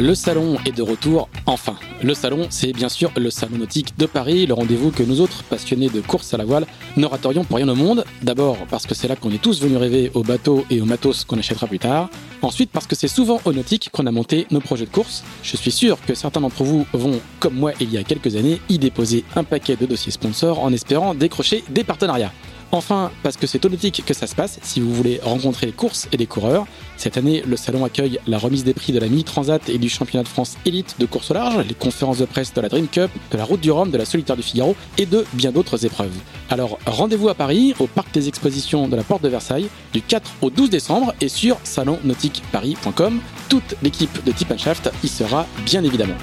Le salon est de retour, enfin. Le salon, c'est bien sûr le Salon Nautique de Paris, le rendez-vous que nous autres, passionnés de course à la voile, n'oratorions pour rien au monde. D'abord parce que c'est là qu'on est tous venus rêver aux bateaux et aux matos qu'on achètera plus tard. Ensuite parce que c'est souvent au nautique qu'on a monté nos projets de course. Je suis sûr que certains d'entre vous vont, comme moi il y a quelques années, y déposer un paquet de dossiers sponsors en espérant décrocher des partenariats. Enfin, parce que c'est au nautique que ça se passe si vous voulez rencontrer les courses et les coureurs. Cette année, le salon accueille la remise des prix de la Mini Transat et du championnat de France élite de course au large, les conférences de presse de la Dream Cup, de la Route du Rhum, de la Solitaire du Figaro et de bien d'autres épreuves. Alors rendez-vous à Paris, au parc des expositions de la Porte de Versailles, du 4 au 12 décembre et sur salonnautiqueparis.com. Toute l'équipe de Tip Shaft y sera bien évidemment.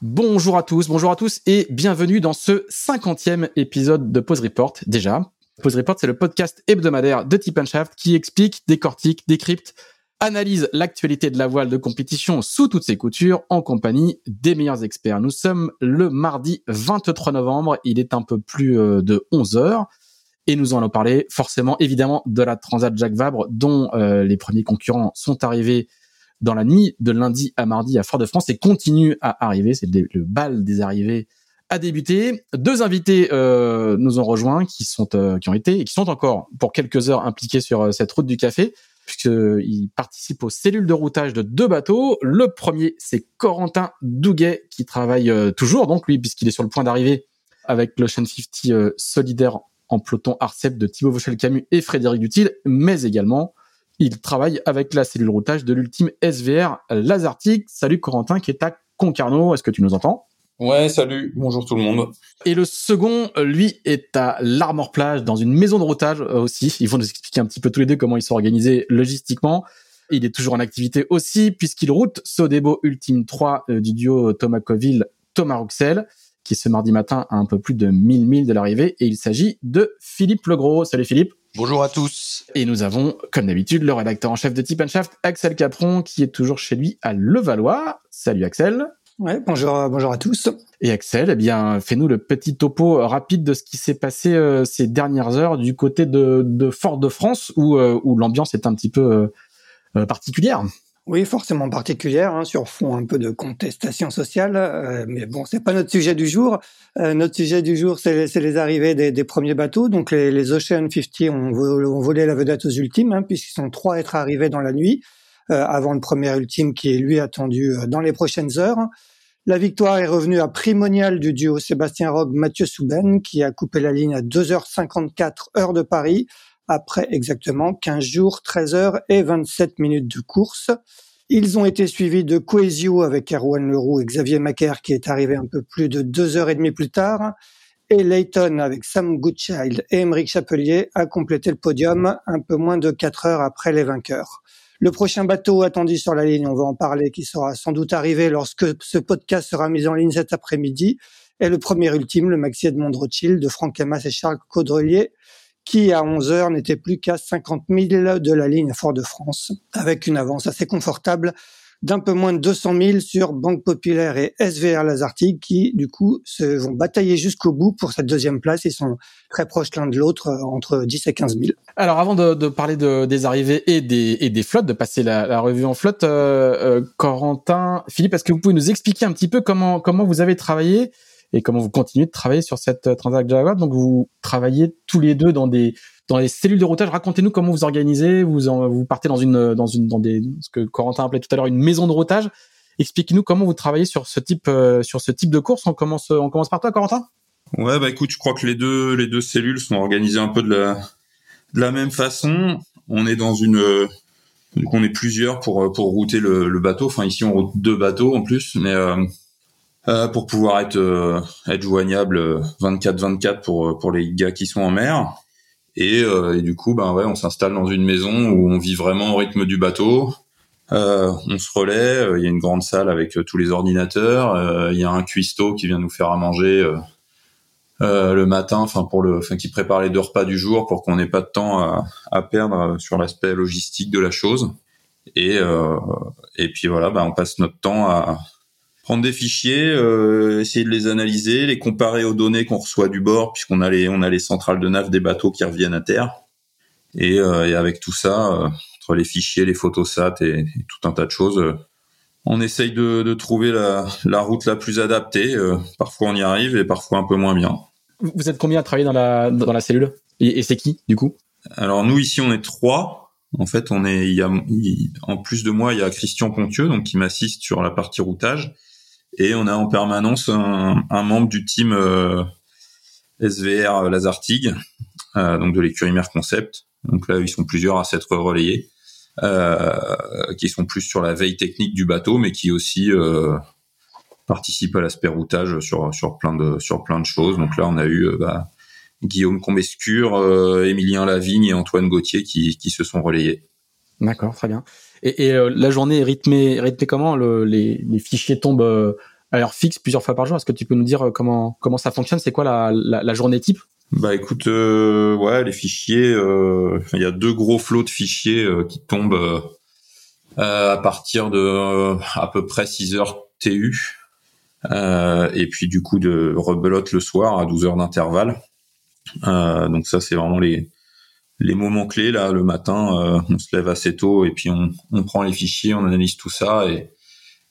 Bonjour à tous, bonjour à tous et bienvenue dans ce cinquantième épisode de Pause Report déjà. Pause Report, c'est le podcast hebdomadaire de Tip Shaft qui explique, décortique, décrypte, analyse l'actualité de la voile de compétition sous toutes ses coutures en compagnie des meilleurs experts. Nous sommes le mardi 23 novembre, il est un peu plus euh, de 11 heures et nous allons parler forcément évidemment de la Transat Jacques Vabre dont euh, les premiers concurrents sont arrivés dans la nuit de lundi à mardi à Fort-de-France et continue à arriver. C'est le, bal des arrivées a débuté. Deux invités euh, nous ont rejoints qui sont euh, qui ont été et qui sont encore pour quelques heures impliqués sur euh, cette route du café puisqu'ils participent aux cellules de routage de deux bateaux. Le premier, c'est Corentin Douguet qui travaille toujours, donc lui, puisqu'il est sur le point d'arriver avec l'Ocean 50 solidaire en peloton Arcep de Thibaut Vauchel-Camus et Frédéric Dutil, mais également il travaille avec la cellule routage de l'ultime SVR Lazartic. Salut Corentin qui est à Concarneau. Est-ce que tu nous entends? Ouais, salut, bonjour tout le monde. Et le second, lui, est à l'Armor Plage, dans une maison de routage euh, aussi. Ils vont nous expliquer un petit peu tous les deux comment ils sont organisés logistiquement. Il est toujours en activité aussi, puisqu'il route Sodebo Ultime 3 euh, du duo Thomas Coville, Thomas Rouxel, qui ce mardi matin a un peu plus de 1000 milles de l'arrivée. Et il s'agit de Philippe Legros. Salut Philippe. Bonjour à tous. Et nous avons, comme d'habitude, le rédacteur en chef de Tip Shaft, Axel Capron, qui est toujours chez lui à Levallois. Salut Axel. Ouais, bonjour, bonjour à tous. Et Axel, eh bien, fais-nous le petit topo rapide de ce qui s'est passé euh, ces dernières heures du côté de, Fort-de-France, où, euh, où l'ambiance est un petit peu euh, particulière. Oui, forcément particulière, hein, sur fond un peu de contestation sociale, euh, mais bon, c'est pas notre sujet du jour. Euh, notre sujet du jour, c'est les, arrivées des, premiers bateaux. Donc les, les Ocean 50 ont, ont, volé la vedette aux ultimes, hein, puisqu'ils sont trois à être arrivés dans la nuit, euh, avant le premier ultime qui est lui attendu dans les prochaines heures. La victoire est revenue à primonial du duo Sébastien Rogue Mathieu Souben, qui a coupé la ligne à 2h54 heure de Paris, après exactement 15 jours, 13 heures et 27 minutes de course. Ils ont été suivis de Coesio avec Erwan Leroux et Xavier Macaire qui est arrivé un peu plus de deux heures et demie plus tard. Et Layton avec Sam Goodchild et Emeric Chapelier a complété le podium un peu moins de quatre heures après les vainqueurs. Le prochain bateau attendu sur la ligne, on va en parler, qui sera sans doute arrivé lorsque ce podcast sera mis en ligne cet après-midi, est le premier ultime, le Maxi Edmond Rothschild de Franck Hamas et Charles Caudrelier, qui à 11 heures n'était plus qu'à 50 000 de la ligne Fort-de-France, avec une avance assez confortable d'un peu moins de 200 000 sur Banque Populaire et SVR Lazartigue qui, du coup, se vont batailler jusqu'au bout pour cette deuxième place. Ils sont très proches l'un de l'autre, euh, entre 10 et 15 000. Alors, avant de, parler de, des arrivées et des, flottes, de passer la, revue en flotte, euh, euh, Corentin, Philippe, est-ce que vous pouvez nous expliquer un petit peu comment vous avez travaillé et comment vous continuez de travailler sur cette euh, transaction Java. Donc vous travaillez tous les deux dans des dans les cellules de routage. Racontez-nous comment vous organisez. Vous vous partez dans une dans une dans des ce que Corentin appelait tout à l'heure une maison de routage. Expliquez-nous comment vous travaillez sur ce type euh, sur ce type de course. On commence on commence par toi, Corentin. Ouais, bah écoute, je crois que les deux les deux cellules sont organisées un peu de la même façon. On est dans une donc on est plusieurs pour pour router le, bateau. Enfin ici on route deux bateaux en plus, mais euh, euh, pour pouvoir être euh, être joignable 24/24 pour pour les gars qui sont en mer. Et, et du coup, ben ouais, on s'installe dans une maison où on vit vraiment au rythme du bateau. Euh, on se relaie, il y a une grande salle avec tous les ordinateurs, il y a un cuistot qui vient nous faire à manger euh, le matin, enfin pour le, enfin qui prépare les deux repas du jour pour qu'on n'ait pas de temps à, à perdre sur l'aspect logistique de la chose. Et euh, et puis voilà, bah, on passe notre temps à prendre des fichiers, euh, essayer de les analyser, les comparer aux données qu'on reçoit du bord, puisqu'on a les on a les centrales de nav des bateaux qui reviennent à terre. Et, euh, et avec tout ça, euh, entre les fichiers, les photosats et, et, tout un tas de choses, on essaye de, de trouver la, la, route la plus adaptée. parfois on y arrive et parfois un peu moins bien. Vous êtes combien à travailler dans la, dans la cellule? Et, et c'est qui, du coup? Alors, nous, ici, on est trois. En fait, on est, il y a, en plus de moi, il y a Christian Pontieux, donc qui m'assiste sur la partie routage. Et on a en permanence un, membre du team euh, SVR Lazartig, euh, donc de l'écurie Concept. Donc là, ils sont plusieurs à s'être relayés, euh, qui sont plus sur la veille technique du bateau, mais qui aussi euh, participe à l'aspect routage sur sur plein de sur plein de choses. Donc là, on a eu euh, bah, Guillaume Combescure, euh, Émilien Lavigne et Antoine Gauthier qui, qui se sont relayés. D'accord, très bien. Et, et euh, la journée est rythmée, rythmée comment? Le, les, les, fichiers tombent euh, à l'heure fixe plusieurs fois par jour. Est-ce que tu peux nous dire comment comment ça fonctionne? C'est quoi la, la, la, journée type? Bah écoute, ouais, les fichiers, il y a deux gros flots de fichiers qui tombent à partir de à peu près 6 heures TU. Euh, et puis du coup de rebelote le soir à 12 heures d'intervalle. Euh, donc ça c'est vraiment les les moments clés là le matin euh, on se lève assez tôt et puis on, on prend les fichiers on analyse tout ça et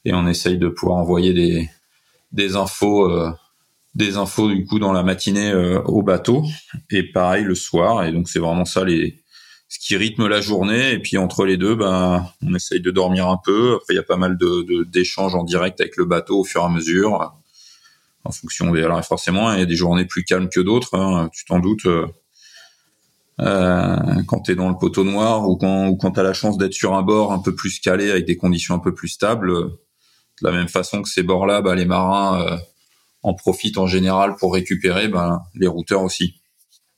et on essaye de pouvoir envoyer des des infos euh, des infos du coup dans la matinée euh, au bateau et pareil le soir et donc c'est vraiment ça les ce qui rythme la journée. Et puis entre les deux, ben, on essaye de dormir un peu. Après, il y a pas mal de d'échanges en direct avec le bateau au fur et à mesure, en fonction des. Alors forcément, il y a des journées plus calmes que d'autres. Hein, tu t'en doutes. Quand tu es dans le poteau noir ou quand, ou quand tu as la chance d'être sur un bord un peu plus calé avec des conditions un peu plus stables, de la même façon que ces bords-là, ben, les marins euh, en profitent en général pour récupérer, ben, les routeurs aussi.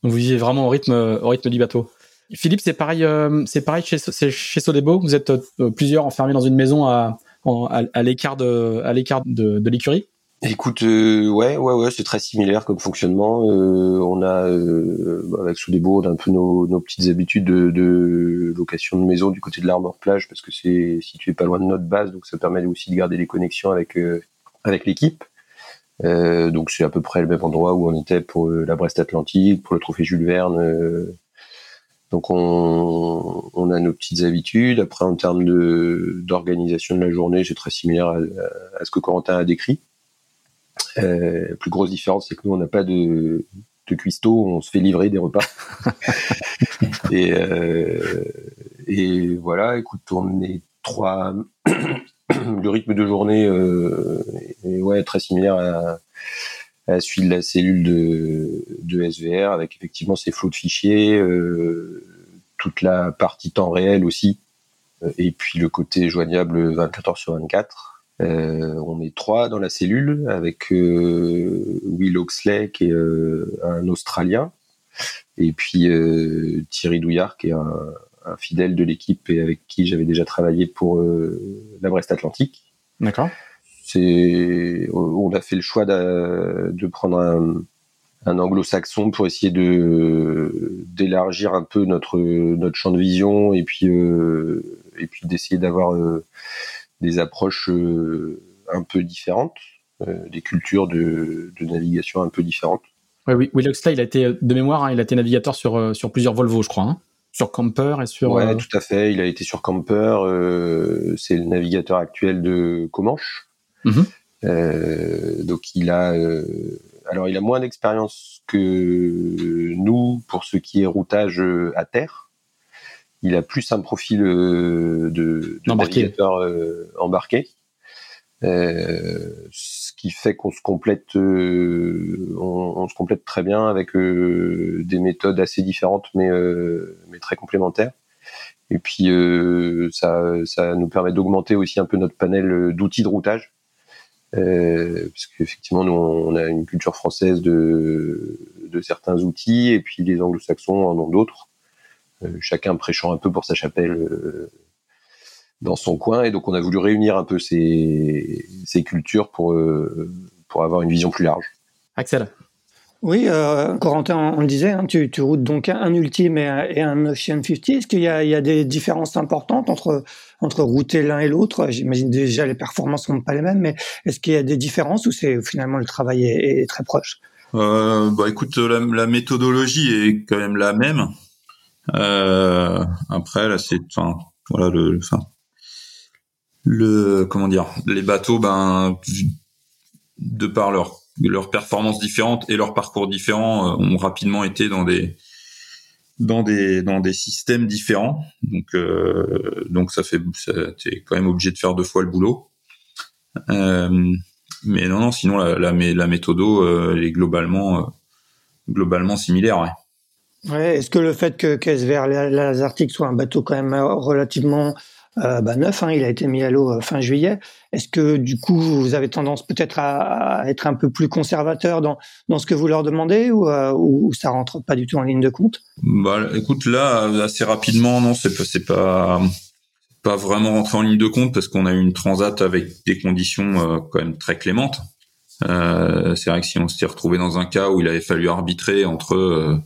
vous vivez vraiment au rythme, au rythme du bateau Philippe, c'est pareil, euh, c'est pareil chez, chez Sodebo. Vous êtes euh, plusieurs enfermés dans une maison à, à, à l'écart de, de, de l'écurie? Écoute, euh, ouais, ouais, ouais, c'est très similaire comme fonctionnement. Euh, on a euh, avec Sodebo, on a un peu nos, nos petites habitudes de, de, location de maison du côté de l'Armor Plage parce que c'est situé pas loin de notre base, donc ça permet aussi de garder les connexions avec avec l'équipe. donc c'est à peu près le même endroit où on était pour la Brest Atlantique, pour le Trophée Jules Verne donc on, on, a nos petites habitudes. Après, en termes de d'organisation de la journée, c'est très similaire à, à, ce que Corentin a décrit. Euh, la plus grosse différence, c'est que nous, on n'a pas de, de cuistot, on se fait livrer des repas. et, euh, et voilà, écoute, on est trois. le rythme de journée euh, est ouais, très similaire à, à celui de la cellule de, de SVR avec effectivement ces flots de fichiers, euh, toute la partie temps réel aussi, euh, et puis le côté joignable 24 heures sur 24. Euh, on est trois dans la cellule avec euh, Will Oxley qui est euh, un Australien et puis Thierry Douillard qui est un, un fidèle de l'équipe et avec qui j'avais déjà travaillé pour la Brest Atlantique. D'accord c'est on a fait le choix de, de prendre un, un anglo-saxon pour essayer de d'élargir un peu notre notre champ de vision et puis et puis d'essayer d'avoir des approches euh, un peu différentes, euh, des cultures de, de, navigation un peu différentes. Ouais, oui, Will Oxley, il a été de mémoire, hein, il a été navigateur sur euh, sur plusieurs Volvo, je crois. Hein sur Camper et sur. Ouais, tout à fait. Il a été sur Camper. c'est le navigateur actuel de Comanche. Mmh. Euh, donc il a, euh, alors il a moins d'expérience que nous pour ce qui est routage euh, à terre. Il a plus un profil de, de navigateur embarqué. ce qui fait qu'on se complète, on, on, se complète très bien avec des méthodes assez différentes, mais mais très complémentaires. Et puis ça, ça nous permet d'augmenter aussi un peu notre panel d'outils de routage euh, parce qu'effectivement, nous, on a une culture française de, de certains outils, et puis les anglo-saxons en ont d'autres, euh, chacun prêchant un peu pour sa chapelle euh, dans son coin, et donc on a voulu réunir un peu ces, ces cultures pour, euh, pour avoir une vision plus large. Axel oui, euh, Corentin, on le disait, hein, tu, tu, routes donc un Ultime et un, et un Ocean 50. Est-ce qu'il y a, il y a des différences importantes entre, entre router l'un et l'autre? J'imagine déjà les performances sont pas les mêmes, mais est-ce qu'il y a des différences ou c'est finalement le travail est, est très proche? Euh, Bah écoute, la, la, méthodologie est quand même la même. Euh, après, là, c'est, enfin, voilà, le, enfin, le, comment dire, les bateaux, ben, de par leur leurs performances différentes et leurs parcours différents euh, ont rapidement été dans des dans des dans des systèmes différents. Donc euh, donc ça fait t'es quand même obligé de faire deux fois le boulot. Euh, mais non non sinon la la, la méthodo euh, est globalement euh, globalement similaire. Ouais. Est-ce que le fait que KSVR Lazartic soit un bateau quand même relativement euh, bah, neuf, hein, il a été mis à l'eau euh, fin juillet. Est-ce que du coup vous avez tendance peut-être à, être un peu plus conservateur dans, dans ce que vous leur demandez ou, euh, ou ça rentre pas du tout en ligne de compte? Bah écoute là assez rapidement non c'est pas pas vraiment rentré en ligne de compte parce qu'on a eu une transat avec des conditions euh, quand même très clémentes. Euh, c'est vrai que si on s'était retrouvé dans un cas où il avait fallu arbitrer entre euh,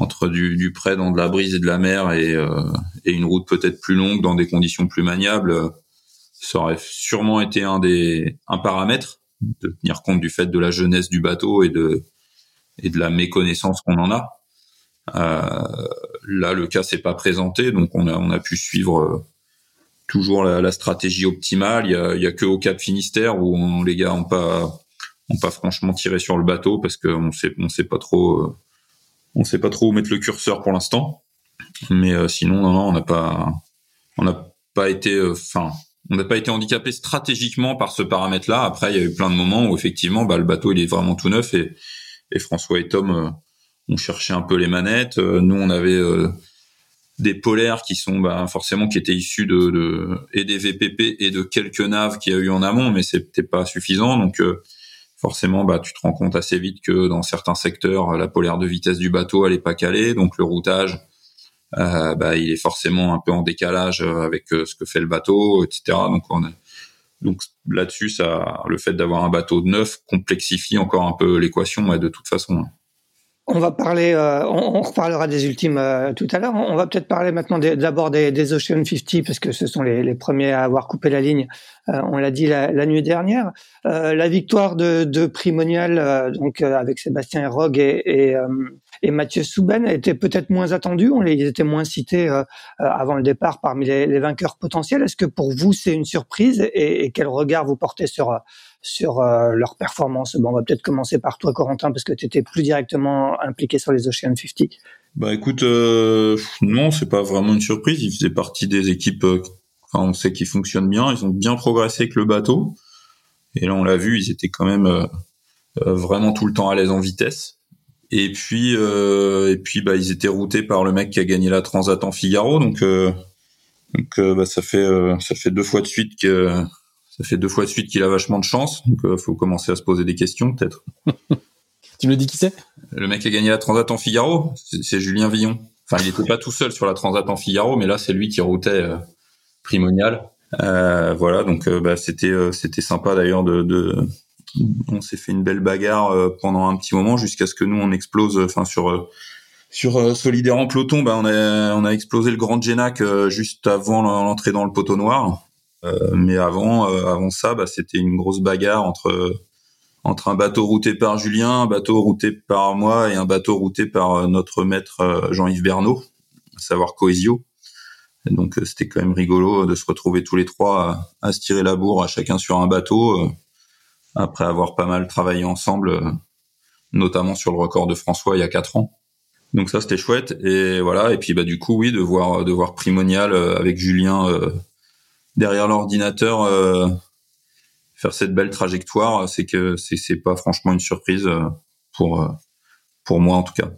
entre du, du près dans de la brise et de la mer et, euh, et une route peut-être plus longue dans des conditions plus maniables, ça aurait sûrement été un des un paramètre de tenir compte du fait de la jeunesse du bateau et de et de la méconnaissance qu'on en a. Euh, là, le cas s'est pas présenté, donc on a on a pu suivre toujours la, la stratégie optimale. Il y a, il y a que au Cap Finistère où on, les gars ont pas ont pas franchement tiré sur le bateau parce qu'on sait on sait pas trop on sait pas trop où mettre le curseur pour l'instant. Mais euh, sinon, non, non, on n'a pas, on n'a pas été, enfin, euh, on n'a pas été handicapé stratégiquement par ce paramètre-là. Après, il y a eu plein de moments où effectivement, bah, le bateau il est vraiment tout neuf et, François et Tom euh, ont cherché un peu les manettes. nous, on avait des polaires qui sont bah, forcément qui étaient issus de, de, et des VPP et de quelques naves qu'il y a eu en amont, mais c'était pas suffisant. Donc forcément, bah, tu te rends compte assez vite que dans certains secteurs, la polaire de vitesse du bateau, elle est pas calée, donc le routage, euh, bah, il est forcément un peu en décalage avec euh, ce que fait le bateau, etc. Donc, on a, donc là-dessus, ça, le fait d'avoir un bateau neuf complexifie encore un peu l'équation, ouais, de toute façon. On va parler, euh, on, on, reparlera des ultimes euh, tout à l'heure. On, va peut-être parler maintenant d'abord des, des, Ocean 50 parce que ce sont les, les premiers à avoir coupé la ligne. Euh, on l'a dit la, la, nuit dernière. Euh, la victoire de, de Primonial, euh, donc avec Sébastien Rogue et, et, et Mathieu Souben, était peut-être moins attendue. On les, ils étaient moins cités avant le départ parmi les, les vainqueurs potentiels. Est-ce que pour vous c'est une surprise et, et, quel regard vous portez sur sur euh, leur performance. Bon, on va peut-être commencer par toi, Corentin, parce que tu étais plus directement impliqué sur les Ocean 50. Bah écoute, euh, non, c'est pas vraiment une surprise. Ils faisaient partie des équipes, euh, on sait qu'ils fonctionnent bien, ils ont bien progressé avec le bateau. Et là, on l'a vu, ils étaient quand même euh, euh vraiment tout le temps à l'aise en vitesse. Et puis, euh, et puis, bah, ils étaient routés par le mec qui a gagné la Transat en Figaro, donc, donc, bah, ça fait, ça fait deux fois de suite que ça fait deux fois de suite qu'il a vachement de chance, donc euh, faut commencer à se poser des questions peut-être. tu me dis qui c'est? Le mec qui a gagné la Transat en Figaro, c'est Julien Villon. Enfin, il était pas tout seul sur la Transat en Figaro, mais là c'est lui qui routait euh, Primonial. Euh, voilà, donc euh, bah, c'était euh, c'était sympa d'ailleurs de, de, on s'est fait une belle bagarre pendant un petit moment jusqu'à ce que nous on explose, enfin sur sur Solidaire en peloton, bah, on a on a explosé le Grand Genac juste avant l'entrée dans le poteau noir. Euh, mais avant, euh, avant ça, bah, c'était une grosse bagarre entre entre un bateau routé par Julien, un bateau routé par moi et un bateau routé par euh, notre maître Jean-Yves Bernot, à savoir Coesio. Et donc c'était quand même rigolo de se retrouver tous les trois à, à, se tirer la bourre à chacun sur un bateau après avoir pas mal travaillé ensemble, notamment sur le record de François il y a quatre ans. Donc ça c'était chouette et voilà et puis bah du coup oui de voir de voir Primonial avec Julien derrière l'ordinateur euh, faire cette belle trajectoire, c'est que c'est pas franchement une surprise euh, pour euh, pour moi en tout cas.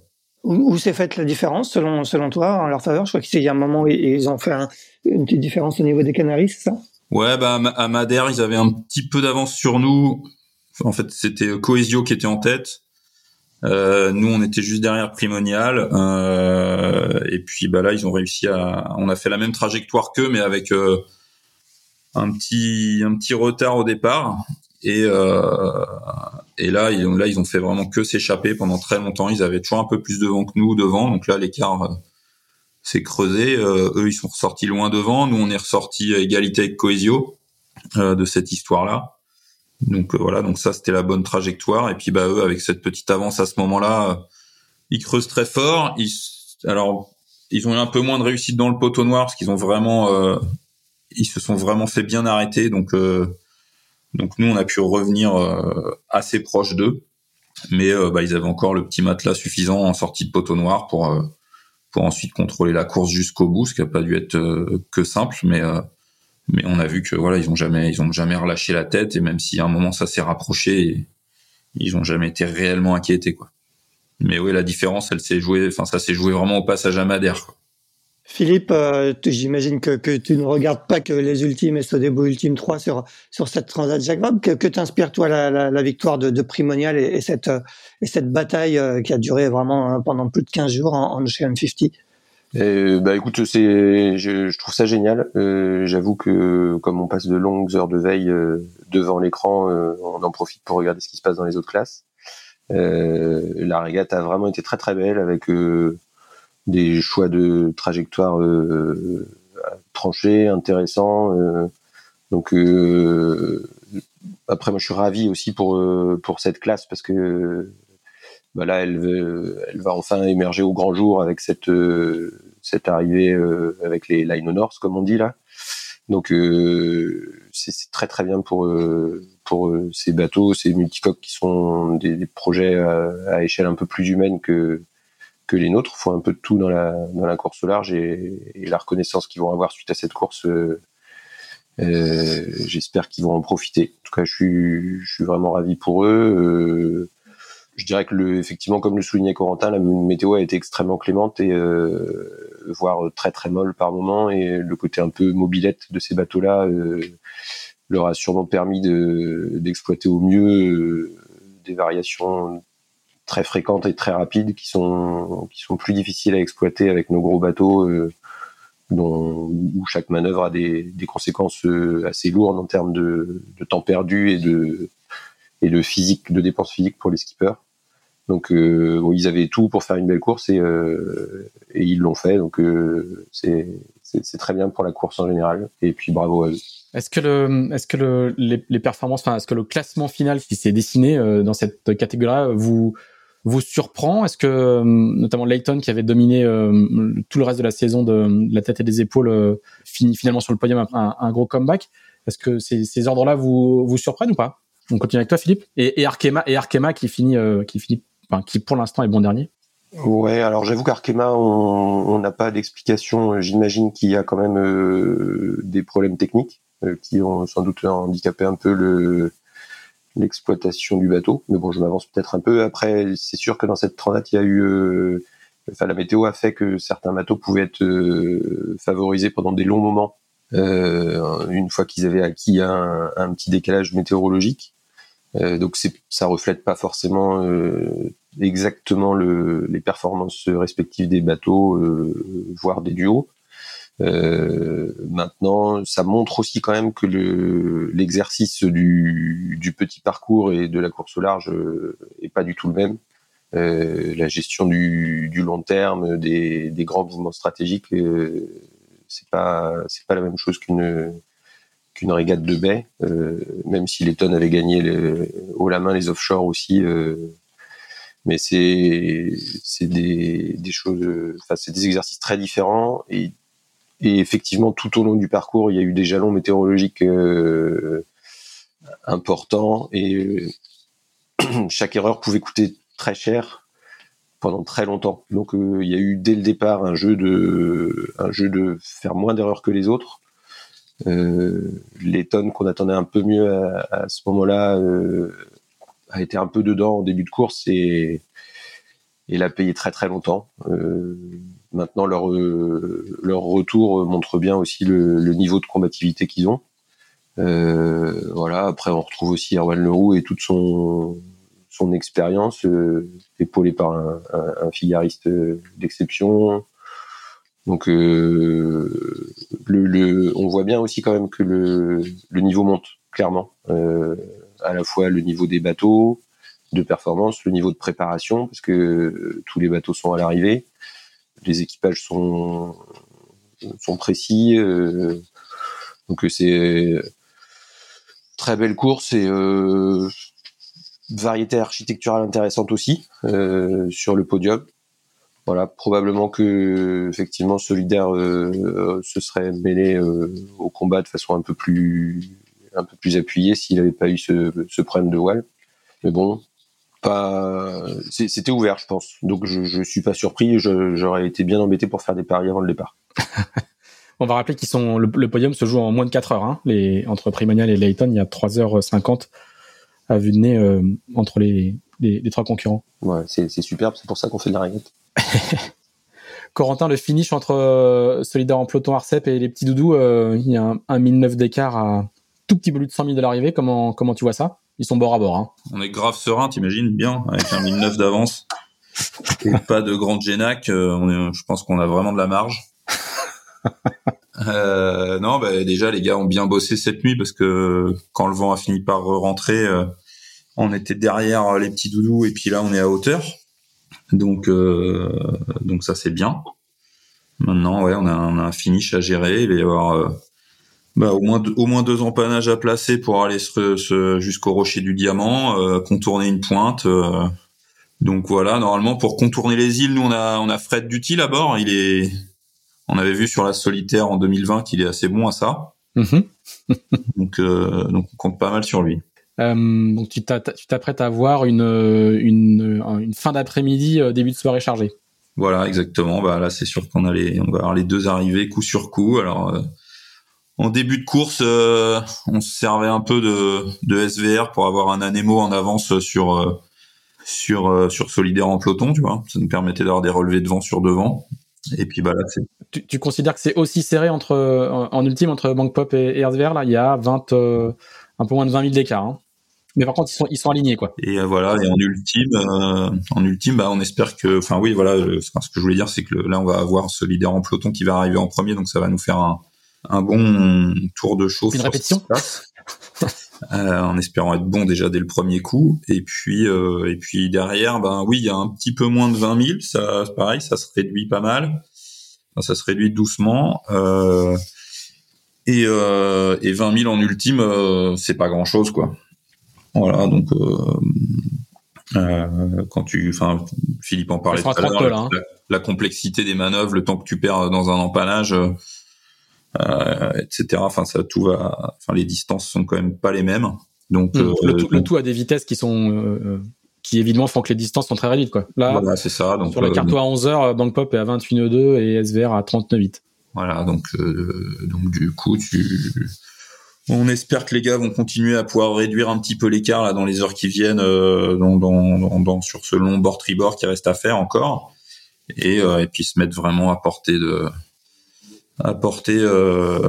Où, s'est faite la différence selon selon toi en leur faveur? Je crois qu'il y a un moment où ils ont fait un, une petite différence au niveau des Canaries, c'est ça? Ouais, bah à Madère, ils avaient un petit peu d'avance sur nous. En fait, c'était Coesio qui était en tête. Euh, nous, on était juste derrière Primonial. Euh, et puis, bah là, ils ont réussi à. On a fait la même trajectoire qu'eux, mais avec euh, un petit un petit retard au départ. Et euh, et là, ils, là, ils ont fait vraiment que s'échapper pendant très longtemps. Ils avaient toujours un peu plus de vent que nous devant. Donc là, l'écart euh, s'est creusé. Euh, eux, ils sont ressortis loin devant. Nous, on est ressortis à égalité avec Coesio de cette histoire-là. Donc euh, voilà, donc ça c'était la bonne trajectoire. Et puis bah eux avec cette petite avance à ce moment-là, euh, ils creusent très fort. Ils, alors ils ont eu un peu moins de réussite dans le poteau noir parce qu'ils ont vraiment, euh, ils se sont vraiment fait bien arrêter. Donc donc nous on a pu revenir assez proche d'eux, mais bah, ils avaient encore le petit matelas suffisant en sortie de poteau noir pour pour ensuite contrôler la course jusqu'au bout, ce qui a pas dû être que simple, mais mais on a vu que voilà, ils ont jamais, ils ont jamais relâché la tête et même si à un moment ça s'est rapproché, ils ont jamais été réellement inquiétés quoi. Mais oui, la différence, elle s'est jouée, enfin ça s'est joué vraiment au passage à Madère. Philippe, euh, j'imagine que, tu ne regardes pas que les ultimes et Sodebo Ultime 3 sur, sur cette Transat Jacques Vabre. Que, que t'inspire toi la, la, victoire de, Primonial et, et, cette, et cette bataille euh, qui a duré vraiment hein, pendant plus de 15 jours en, Ocean 50 euh, bah écoute, c'est, je, trouve ça génial. Euh, J'avoue que comme on passe de longues heures de veille euh, devant l'écran, euh, on en profite pour regarder ce qui se passe dans les autres classes. Euh, la régate a vraiment été très très belle avec des choix de trajectoire tranchés, intéressants. donc après, moi je suis ravi aussi pour pour cette classe parce que bah là, elle, elle va enfin émerger au grand jour avec cette euh, cette arrivée euh, avec les line honors, comme on dit là. Donc euh, c'est très très bien pour pour ces bateaux, ces multicoques qui sont des, des projets à, à, échelle un peu plus humaine que les nôtres. Faut un peu de tout dans la course large et, la reconnaissance qu'ils vont avoir suite à cette course. Euh, J'espère qu'ils vont en profiter. En tout cas, je suis, vraiment ravi pour eux. Euh, je dirais que effectivement, comme le soulignait Corentin, la météo a été extrêmement clémente et euh, voire très très molle par moment et le côté un peu mobilette de ces bateaux-là euh, leur a sûrement permis de, d'exploiter au mieux euh, des variations très fréquentes et très rapides qui sont qui sont plus difficiles à exploiter avec nos gros bateaux euh, dont où chaque manœuvre a des, des conséquences euh, assez lourdes en termes de, de temps perdu et de et de physique, de dépenses physiques pour les skippers. Donc euh, bon, ils avaient tout pour faire une belle course et, euh, et ils l'ont fait. Donc euh, c'est c'est très bien pour la course en général. Et puis bravo à eux. Est-ce que le les, performances, est-ce que le classement final qui s'est dessiné euh, dans cette catégorie-là vous surprend? Est-ce que euh, notamment Layton qui avait dominé euh, tout le reste de la saison de, la tête et des épaules finit finalement sur le podium après un, gros comeback? Est-ce que ces, ordres-là vous surprennent ou pas? On continue avec toi, Philippe. Et, Arkema, et Arkema qui finit, qui qui pour l'instant est bon dernier. Ouais, alors j'avoue qu'Arkema, on n'a pas d'explication. J'imagine qu'il y a quand même euh, des problèmes techniques euh, qui ont sans doute handicapé un peu le l'exploitation du bateau. Mais bon, je m'avance peut-être un peu. Après, c'est sûr que dans cette transat, il y a eu, euh, enfin, la météo a fait que certains bateaux pouvaient être euh, favorisés pendant des longs moments. une fois qu'ils avaient acquis un, un, petit décalage météorologique. donc ça reflète pas forcément exactement le, les performances respectives des bateaux, euh, voire des duos. Euh, maintenant, ça montre aussi quand même que l'exercice du, du, petit parcours et de la course au large euh, est pas du tout le même. Euh, la gestion du, du, long terme, des, des grands mouvements stratégiques, euh, c'est pas c'est pas la même chose qu'une qu'une régate de baie. Même si les tonnes avaient gagné le, haut la main les offshore aussi, mais c'est c'est des, des choses enfin c'est des exercices très différents et, et effectivement tout au long du parcours il y a eu des jalons météorologiques euh, importants et euh, chaque erreur pouvait coûter très cher pendant très longtemps. Donc euh, il y a eu dès le départ un jeu de un jeu de faire moins d'erreurs que les autres. Euh, les tonnes qu'on attendait un peu mieux à, à ce moment-là euh, a été un peu dedans au début de course et, et l'a payé très très longtemps. Euh, maintenant, leur, euh, leur retour montre bien aussi le, niveau de combativité qu'ils ont. voilà. Après, on retrouve aussi Erwan Leroux et toute son son expérience, épaulé par un, figariste d'exception. Donc, le, le, on voit bien aussi quand même que le niveau monte clairement. À la fois le niveau des bateaux, de performance, le niveau de préparation, parce que euh, tous les bateaux sont à l'arrivée, les équipages sont, sont précis. Euh, donc euh, c'est très belle course et variété architecturale intéressante aussi sur le podium. Voilà, probablement que effectivement Solidaire se serait mêlé au combat de façon un peu plus un peu plus appuyée s'il n'avait pas eu ce, ce problème de wall. Mais bon, pas, c'était ouvert, je pense. Donc je, je suis pas surpris. J'aurais été bien embêté pour faire des paris avant le départ. On va rappeler qu'ils sont le, podium se joue en moins de 4 heures. Hein. Les entre Primonial et Layton, il y a 3h50 à vue de nez euh, entre les, les, trois concurrents. Ouais, c'est superbe. C'est pour ça qu'on fait de la régate. Corentin, le finish entre euh, Solidaire en peloton Arcep et les petits doudous, euh, il y a un, un 1009 d'écart à tout petit peu de 100 000 de l'arrivée. Comment comment tu vois ça? Ils sont bord à bord. Hein. On est grave serein, t'imagines bien, avec un 1009 d'avance et pas de grande génac. Euh, on est, je pense qu'on a vraiment de la marge. euh, non, bah, déjà les gars ont bien bossé cette nuit parce que quand le vent a fini par rentrer, euh, on était derrière les petits doudous et puis là on est à hauteur. Donc donc ça c'est bien. Maintenant ouais on a, on a, un finish à gérer. Il va y avoir bah, au moins deux, au moins deux empannages à placer pour aller se, jusqu'au rocher du diamant, euh, contourner une pointe. Euh. donc voilà, normalement pour contourner les îles, nous on a on a Fred Duty à bord. Il est, on avait vu sur la solitaire en 2020 qu'il est assez bon à ça. Mm-hmm. donc euh, donc on compte pas mal sur lui. donc tu t'apprêtes à avoir une une, une fin d'après-midi début de soirée chargée. Voilà exactement. Bah là c'est sûr qu'on a les on va avoir les deux arrivées coup sur coup. Alors en début de course, euh, on se servait un peu de, de, SVR pour avoir un anémo en avance sur euh, sur euh, sur Solidaire en peloton, tu vois. Ça nous permettait d'avoir des relevés de vent sur devant. Et puis bah là. Tu, tu considères que c'est aussi serré entre en, ultime entre Bank Pop et, et SVR là, il y a 20 un peu moins de 20 000 d'écart. Hein. Mais par contre, ils sont ils sont alignés quoi. Et voilà, et en ultime, en ultime, bah on espère que, enfin oui, voilà, ce que je voulais dire, c'est que là on va avoir Solidaire en peloton qui va arriver en premier, donc ça va nous faire un un bon tour de chauffe. Une répétition. Euh, en espérant être bon déjà dès le premier coup. Et puis, euh, et puis derrière, ben oui, il y a un petit peu moins de 20 000. Ça, pareil, ça se réduit pas mal. ça se réduit doucement. Euh, et, euh, et 20 000 en ultime, euh, c'est pas grand chose, quoi. Voilà, donc euh, quand tu, enfin, Philippe en parlait tout à l'heure, hein. la, complexité des manœuvres, le temps que tu perds dans un empannage etc. Enfin, ça tout va. Enfin, les distances sont quand même pas les mêmes. Donc, euh, le, tout, a des vitesses qui sont euh, qui évidemment font que les distances sont très réduites quoi. Là, c'est ça. Donc, sur la carte à 11 heures, Bank Pop est à 21,2 et SVR à 39,8. Voilà, donc donc du coup, tu on espère que les gars vont continuer à pouvoir réduire un petit peu l'écart là dans les heures qui viennent dans, dans, dans, sur ce long bord tribord qui reste à faire encore et, et puis se mettre vraiment à portée de apporter euh,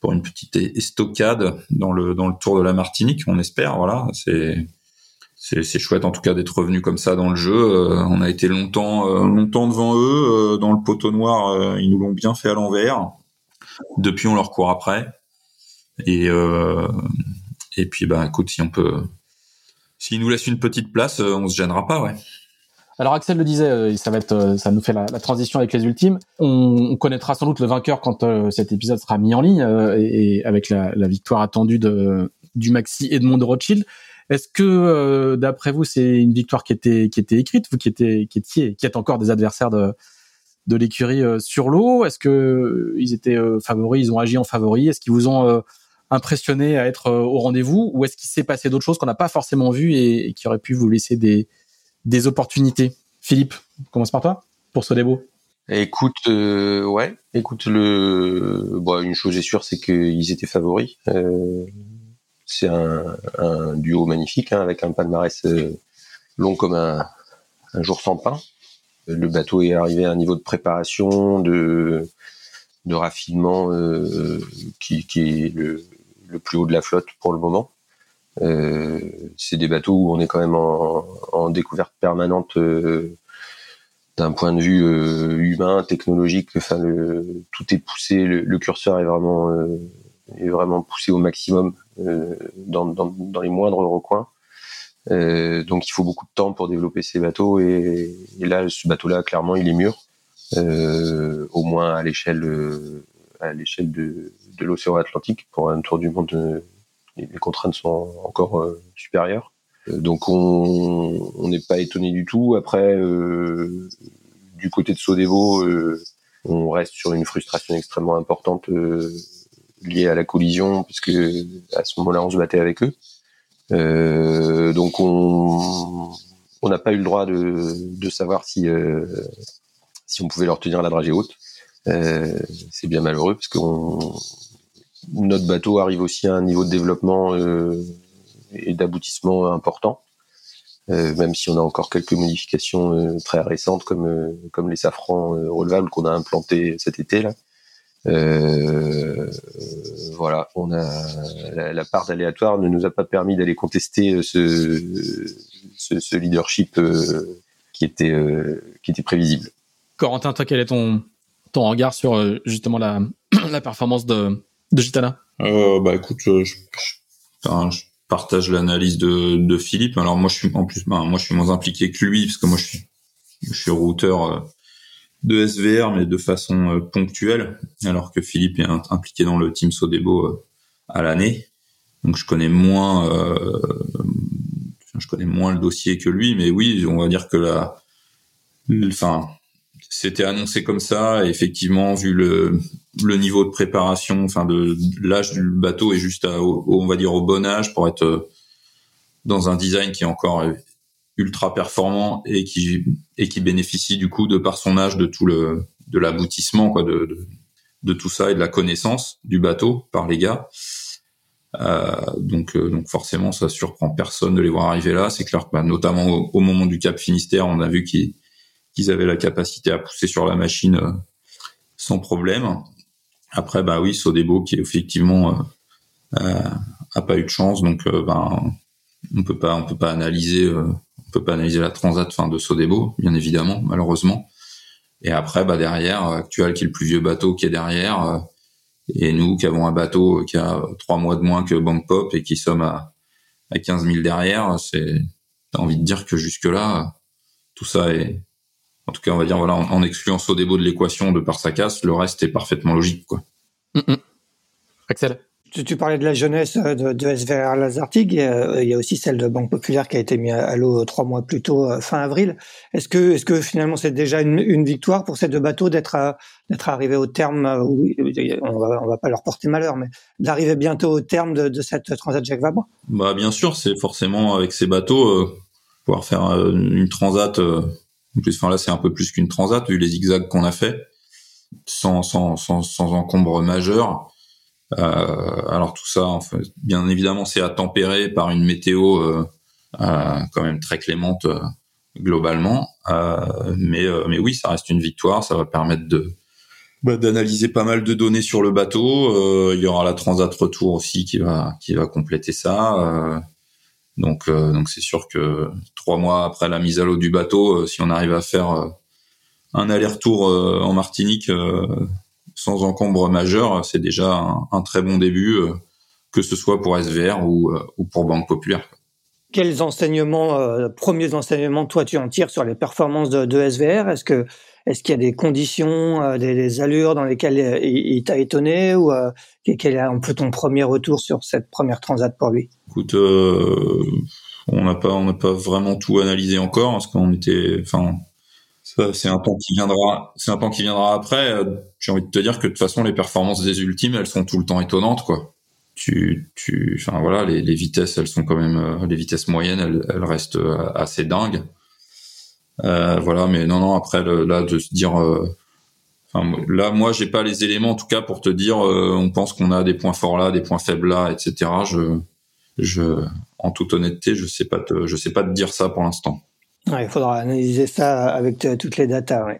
pour une petite estocade dans le dans le Tour de la Martinique, on espère. Voilà, c'est c'est chouette en tout cas d'être revenu comme ça dans le jeu. Euh, on a été longtemps euh, longtemps devant eux dans le poteau noir. ils nous l'ont bien fait à l'envers. Depuis, on leur court après. Et et puis bah écoute, si on peut, s'ils nous laissent une petite place, on se gênera pas, ouais. Alors Axel le disait, euh, ça va être, euh, ça nous fait la, transition avec les ultimes. On, connaîtra sans doute le vainqueur quand euh, cet épisode sera mis en ligne et, avec la, victoire attendue de, du Maxi Edmond de Rothschild. Est-ce que, d'après vous, c'est une victoire qui était qui était écrite, vous qui étiez qui êtes encore des adversaires de de l'écurie sur l'eau? Est-ce que ils étaient favoris, ils ont agi en favoris Est-ce qu'ils vous ont impressionné à être au rendez-vous? Ou est-ce qu'il s'est passé d'autres choses qu'on n'a pas forcément vues et qui auraient pu vous laisser des des opportunités. Philippe, commence par toi pour ce débo. Écoute, euh, ouais, écoute le. Bon, une chose est sûre, c'est qu'ils étaient favoris. Euh, c'est un, duo magnifique hein, avec un palmarès euh, long comme un, jour sans pain. Le bateau est arrivé à un niveau de préparation, de, raffinement qui, est le plus haut de la flotte pour le moment. Euh, c'est des bateaux où on est quand même en, découverte permanente euh, d'un point de vue euh, humain, technologique. Enfin, le, tout est poussé, le, curseur est vraiment est vraiment poussé au maximum dans, les moindres recoins. donc, il faut beaucoup de temps pour développer ces bateaux et, là, ce bateau-là, clairement, il est mûr, au moins à l'échelle à de l'océan Atlantique pour un tour du monde les contraintes sont encore euh, supérieures. Euh, donc on n'est pas étonné du tout. Après, euh, du côté de Sodevo, on reste sur une frustration extrêmement importante liée à la collision, puisque à ce moment-là, on se battait avec eux. donc on n'a pas eu le droit de, savoir si on pouvait leur tenir la dragée haute. c'est bien malheureux parce notre bateau arrive aussi à un niveau de développement euh, et d'aboutissement important, euh, même si on a encore quelques modifications euh, très récentes comme comme les safrans relevables qu'on a implantés cet été là. voilà, on a la, part d'aléatoire ne nous a pas permis d'aller contester ce, leadership qui était qui était prévisible. Corentin, toi, quel est ton ton regard sur justement la la performance de de Gitana euh, Bah écoute, euh, je, je, partage l'analyse de, de, Philippe. Alors moi je suis en plus, ben, moi je suis moins impliqué que lui parce que moi je suis, je suis routeur euh, de SVR mais de façon euh, ponctuelle, alors que Philippe est impliqué dans le team Sodebo à l'année. Donc je connais moins, euh, je connais moins le dossier que lui, mais oui, on va dire que la, enfin c'était annoncé comme ça. Et effectivement, vu le, le niveau de préparation, enfin de, l'âge du bateau est juste à, on va dire au bon âge pour être euh, dans un design qui est encore ultra performant et qui et qui bénéficie du coup de par son âge de tout le de l'aboutissement quoi de, de, tout ça et de la connaissance du bateau par les gars. Euh, donc euh, donc forcément ça surprend personne de les voir arriver là. C'est clair que bah, notamment au, au, moment du Cap Finistère, on a vu qu'ils qu'ils avaient la capacité à pousser sur la machine euh, sans problème. Après, bah oui, Sodebo qui effectivement euh, euh, a pas eu de chance, donc ben on peut pas on peut pas analyser on peut pas analyser la transat fin de Sodebo, bien évidemment, malheureusement. Et après, bah derrière, Actual qui est le plus vieux bateau qui est derrière, et nous qui avons un bateau qui a trois mois de moins que Bank Pop et qui sommes à, à 15 000 derrière, c'est t'as envie de dire que jusque là, tout ça est en tout cas, on va dire, voilà, en, excluant Sodebo de l'équation de par sa casse, le reste est parfaitement logique, quoi. Mm, mm. Axel? Tu, parlais de la jeunesse de, de SVR Lazartig. Il y a aussi celle de Banque Populaire qui a été mise à l'eau trois mois plus tôt, euh, fin avril. Est-ce que, est-ce que finalement c'est déjà une, victoire pour ces deux bateaux d'être d'être arrivés au terme euh, Oui, on va on va pas leur porter malheur, mais d'arriver bientôt au terme de, cette transat Jacques Vabre? Bah bien sûr, c'est forcément avec ces bateaux euh, pouvoir faire une transat en plus, enfin là, c'est un peu plus qu'une transat vu les zigzags qu'on a fait, sans sans sans, encombre majeur. Euh, alors tout ça, bien évidemment, c'est à tempérer par une météo euh, euh, quand même très clémente globalement. Mais mais oui, ça reste une victoire. Ça va permettre de bah, d'analyser pas mal de données sur le bateau. il y aura la transat retour aussi qui va qui va compléter ça. Donc, euh, donc c'est sûr que trois mois après la mise à l'eau du bateau, euh, si on arrive à faire euh, un aller-retour en Martinique sans encombre majeur, c'est déjà un, très bon début, que ce soit pour SVR ou, ou pour Banque Populaire. Quels enseignements, premiers enseignements, toi tu en tires sur les performances de, de SVR Est-ce que est-ce qu'il y a des conditions, des, allures dans lesquelles il, t'a étonné ou quel est un peu ton premier retour sur cette première transat pour lui? Écoute, euh, on n'a pas, on n'a pas vraiment tout analysé encore parce qu'on était, enfin, c'est un temps qui viendra, c'est un temps qui viendra après. J'ai envie de te dire que de toute façon, les performances des ultimes, elles sont tout le temps étonnantes, quoi. Tu, tu, enfin voilà, les, vitesses, elles sont quand même, euh, les vitesses moyennes, elles, elles restent euh, assez dingues. Euh, voilà, mais non, non, après là, de se dire, euh, là, moi, j'ai pas les éléments, en tout cas, pour te dire, on pense qu'on a des points forts là, des points faibles là, etc. Je, je, en toute honnêteté, je sais pas je sais pas te dire ça pour l'instant. il faudra analyser ça avec toutes les datas.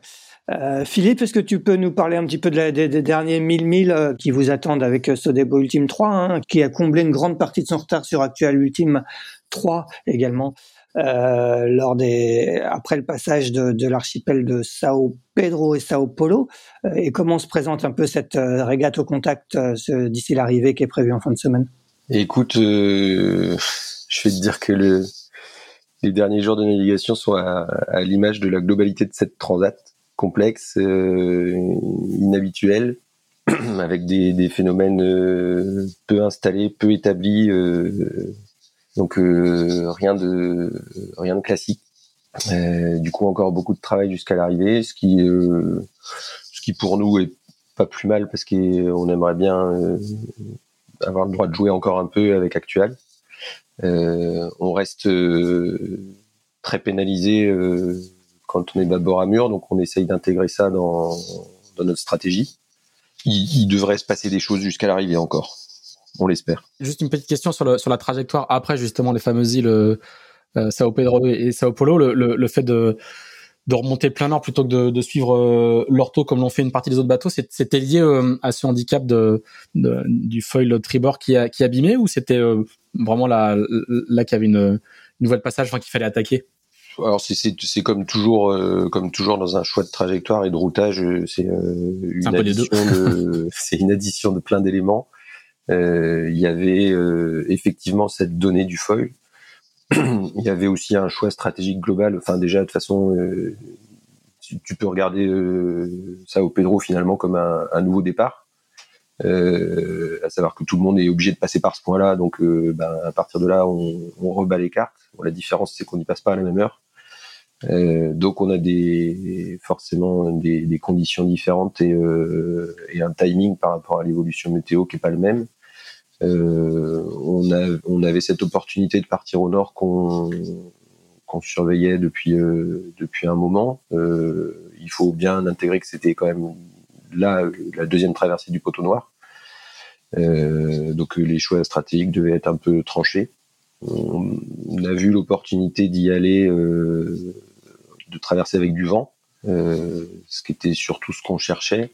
Euh, Philippe, est-ce que tu peux nous parler un petit peu de des, derniers 1000 milles euh, qui vous attendent avec euh, Sodebo Ultime 3, hein, qui a comblé une grande partie de son retard sur Actual Ultime 3 également, lors des après le passage de, l'archipel de Sao Pedro et Sao Paulo, et comment se présente un peu cette régate au contact d'ici l'arrivée qui est prévue en fin de semaine? Écoute, je vais te dire que le, les derniers jours de navigation sont à, l'image de la globalité de cette transat complexe, euh, inhabituel, avec des, phénomènes euh, peu installés, peu établis, euh, donc rien de rien de classique. du coup, encore beaucoup de travail jusqu'à l'arrivée, ce qui ce qui pour nous est pas plus mal parce qu'on aimerait bien avoir le droit de jouer encore un peu avec Actual. on reste très pénalisé quand on est d'abord à mur, donc on essaye d'intégrer ça dans, notre stratégie. Il, devrait se passer des choses jusqu'à l'arrivée encore. On l'espère. Juste une petite question sur, sur la trajectoire après justement les fameuses îles euh, Sao Pedro et Sao Paulo, le, fait de, de remonter plein nord plutôt que de, suivre euh, l'ortho comme l'ont fait une partie des autres bateaux, c'était lié euh, à ce handicap de, du foil tribord qui, a, qui abîmait ou c'était vraiment là, là qu'il y avait une, une nouvelle passage, enfin qu'il fallait attaquer? Alors c'est comme toujours euh, comme toujours dans un choix de trajectoire et de routage, euh, c'est euh, une addition de c'est une addition de plein d'éléments. Il y avait effectivement cette donnée du foil. Il y avait aussi un choix stratégique global. Enfin déjà de façon, tu, peux regarder ça au Pedro finalement comme un, nouveau départ. à savoir que tout le monde est obligé de passer par ce point-là, donc ben, à partir de là, on, rebat les cartes. La différence, c'est qu'on n'y passe pas à la même heure. Euh, donc on a forcément des, conditions différentes et, euh, et, un timing par rapport à l'évolution météo qui est pas le même. Euh, on, avait cette opportunité de partir au nord qu'on surveillait depuis euh, depuis un moment. Euh, il faut bien intégrer que c'était quand même là la deuxième traversée du poteau noir. donc les choix stratégiques devaient être un peu tranchés. On, a vu l'opportunité d'y aller de traverser avec du vent, ce qui était surtout ce qu'on cherchait.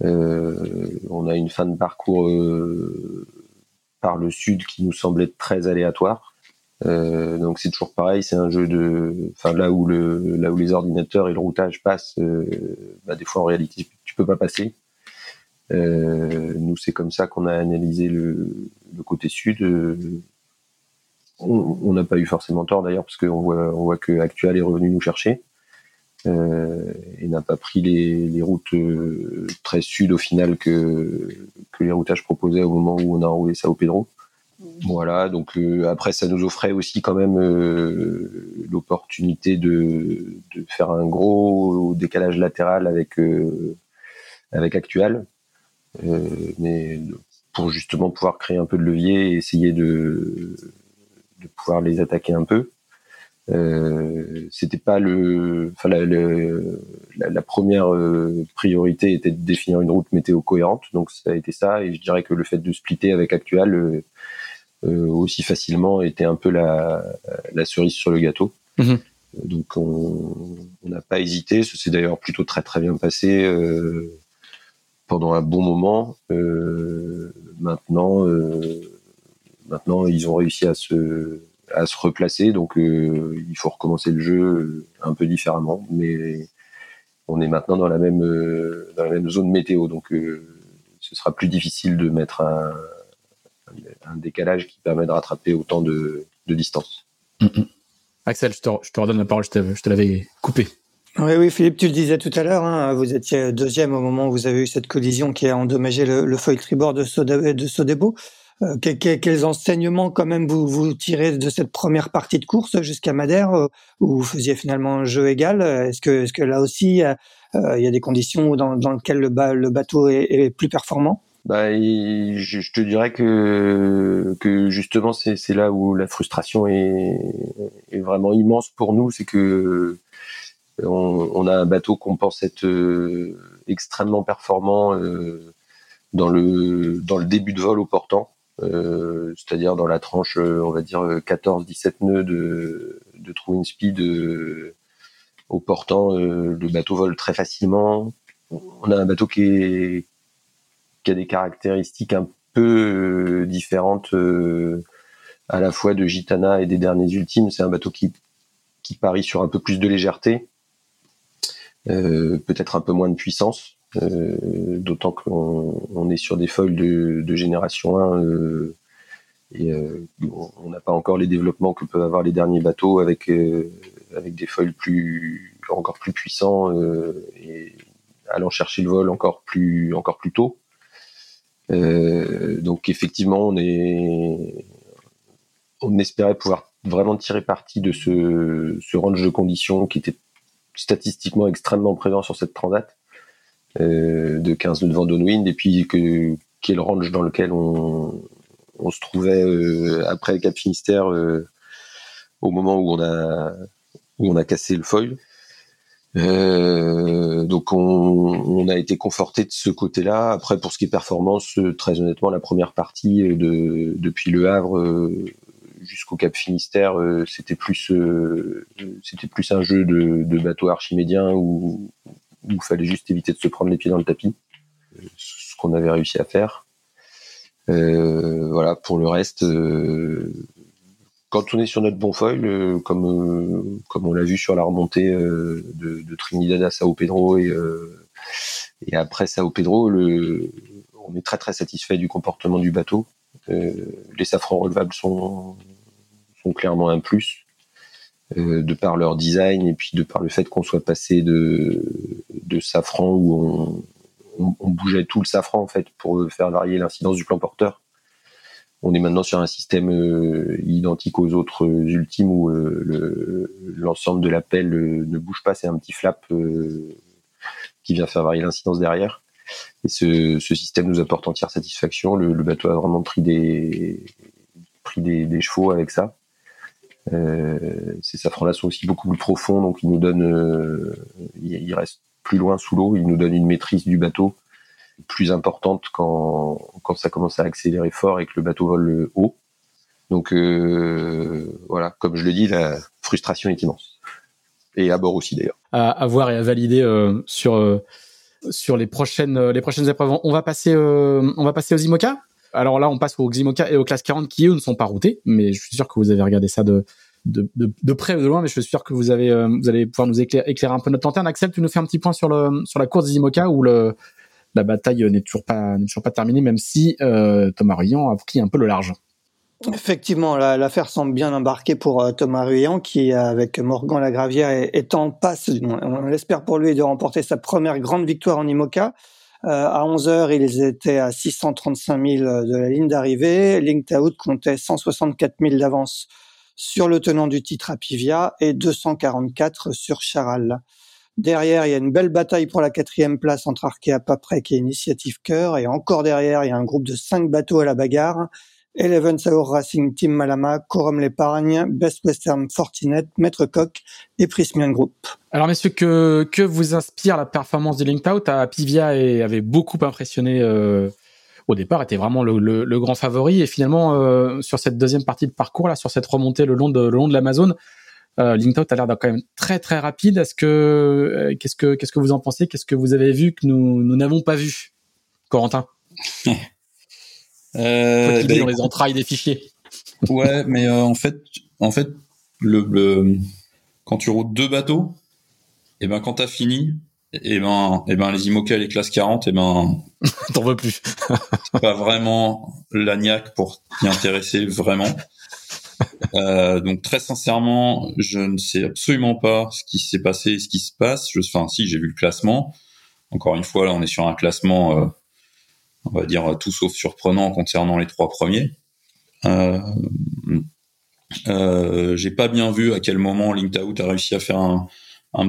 On a une fin de parcours par le sud qui nous semblait très aléatoire. donc c'est toujours pareil, c'est un jeu de, enfin là où le, là où les ordinateurs et le routage passent, bah, des fois en réalité tu peux pas passer. nous c'est comme ça qu'on a analysé le, côté sud. On n'a pas eu forcément tort d'ailleurs parce qu'on voit, on voit que Actual est revenu nous chercher euh, et n'a pas pris les, les routes euh, très sud au final que, que les routages proposés au moment où on a enroulé ça au Pedro. Voilà, donc euh, après ça nous offrait aussi quand même euh, l'opportunité de, de, faire un gros décalage latéral avec avec Actual, mais pour justement pouvoir créer un peu de levier et essayer de de pouvoir les attaquer un peu. Euh, c'était pas le, enfin la, la, la, première euh, priorité était de définir une route météo cohérente, donc ça a été ça. Et je dirais que le fait de splitter avec Actual euh, aussi facilement était un peu la, la cerise sur le gâteau. Mhm. Donc on n'a pas hésité. Ça s'est d'ailleurs plutôt très très bien passé pendant un bon moment. maintenant Maintenant, ils ont réussi à se, à se replacer, donc euh, il faut recommencer le jeu euh, un peu différemment. Mais on est maintenant dans la même, euh, dans la même zone météo, donc ce sera plus difficile de mettre un, un, décalage qui permet de rattraper autant de, de distance. Mm, mm. Axel, je te, je te redonne la parole, je te, l'avais coupé. Oui, oui, Philippe, tu le disais tout à l'heure, hein, vous étiez deuxième au moment où vous avez eu cette collision qui a endommagé le, le foil tribord de, de Euh, quels enseignements quand même vous, tirez de cette première partie de course jusqu'à Madère euh, où vous faisiez finalement un jeu égal? Est-ce que, là aussi euh, il y a des conditions dans, lesquelles le, bateau est, plus performant? Bah, je, te dirais que, justement c'est, là où la frustration est, vraiment immense pour nous, c'est que on, a un bateau qu'on pense être extrêmement performant dans le dans le début de vol au portant c'est-à-dire dans la tranche, euh, on va dire 14-17 nœuds de, de true speed euh, au portant, le bateau vole très facilement. On a un bateau qui, a des caractéristiques un peu différentes à la fois de Gitana et des derniers ultimes. C'est un bateau qui parie sur un peu plus de légèreté, peut-être un peu moins de puissance. Euh, d'autant qu'on est sur des foils de, génération 1 euh, et euh, on n'a pas encore les développements que peuvent avoir les derniers bateaux avec avec des foils plus encore plus puissants et allant chercher le vol encore plus encore plus tôt. donc effectivement, on on espérait pouvoir vraiment tirer parti de ce, ce range de conditions qui était statistiquement extrêmement présent sur cette transat. Euh, de 15 nœuds de vent downwind et puis que range dans lequel on, on se trouvait euh, après le Cap Finistère euh, au moment où on a où on a cassé le foil. Euh, donc on, on, a été conforté de ce côté-là. Après pour ce qui est performance, très honnêtement, la première partie de depuis le Havre jusqu'au Cap Finistère, c'était plus c'était plus un jeu de, de bateau archimédien où où il fallait juste éviter de se prendre les pieds dans le tapis, ce qu'on avait réussi à faire. Euh, voilà, pour le reste, euh, quand on est sur notre bon foil, euh, comme comme on l'a vu sur la remontée de, Trinidad à Sao Pedro et après Sao Pedro, on est très très satisfait du comportement du bateau. les safrans relevables sont sont clairement un plus. Euh, de par leur design et puis de par le fait qu'on soit passé de, de safran où on, bougeait tout le safran en fait pour faire varier l'incidence du plan porteur. On est maintenant sur un système euh, identique aux autres ultimes où euh, l'ensemble de la pelle ne bouge pas, c'est un petit flap qui vient faire varier l'incidence derrière. Et ce, système nous apporte entière satisfaction. Le, bateau a vraiment pris des, pris des chevaux avec ça. Euh, ces safrans-là sont aussi beaucoup plus profonds, donc ils nous donnent, euh, ils restent plus loin sous l'eau, ils nous donnent une maîtrise du bateau plus importante quand, quand ça commence à accélérer fort et que le bateau vole haut. Donc euh, voilà, comme je le dis, la frustration est immense. Et à bord aussi d'ailleurs. À, voir et à valider euh, sur euh, sur les prochaines les prochaines épreuves. On va passer on va passer aux IMOCA? Alors là, on passe aux Ximoca et aux classes 40 qui eux ne sont pas routés, mais je suis sûr que vous avez regardé ça de de, près ou de loin, mais je suis sûr que vous avez euh, vous allez pouvoir nous éclairer, un peu notre lanterne. Axel, tu nous fais un petit point sur le sur la course des IMOCA où le la bataille n'est toujours pas toujours pas terminée, même si euh, Thomas Ruyant a pris un peu le large. Effectivement, l'affaire semble bien embarquée pour euh, Thomas Ruyant, qui, avec Morgan Lagravière, est, est en passe, on l'espère pour lui, de remporter sa première grande victoire en IMOCA. Euh, à 11 heures, ils étaient à 635 000 de la ligne d'arrivée. Linked comptait 164 000 d'avance sur le tenant du titre Apivia et 244 sur Charal. Derrière, il y a une belle bataille pour la quatrième place entre Arkea Paprec et Initiative Cœur. Et encore derrière, il y a un groupe de cinq bateaux à la bagarre. Eleven Saur Racing Team Malama, Corum l'Épargne, Best Western Fortinet, Maître Coq et Prismian Group. Alors messieurs, que, que vous inspire la performance de Linked à Pivia et avait beaucoup impressionné euh, au départ, était vraiment le, le, grand favori. Et finalement euh, sur cette deuxième partie de parcours là, sur cette remontée le long de le long de l'Amazon, euh, Linked a l'air d'être quand même très très rapide. Est-ce que euh, qu'est-ce que qu'est-ce que vous en pensez? Qu'est-ce que vous avez vu que nous nous n'avons pas vu, Corentin euh, bah, dans les entrailles des fichiers. ouais, mais euh, en fait, en fait, le, quand tu routes deux bateaux, et eh ben quand t'as fini, et eh ben, et eh ben les IMOCA et les classes 40, et ben t'en veux plus. pas vraiment l'agnac pour t'y intéresser vraiment. Euh, donc très sincèrement, je ne sais absolument pas ce qui s'est passé, ce qui se passe. Je, enfin, si j'ai vu le classement. Encore une fois, là, on est sur un classement euh, on va dire tout sauf surprenant concernant les trois premiers. Euh, euh, j'ai pas bien vu à quel moment Linked a réussi à faire un,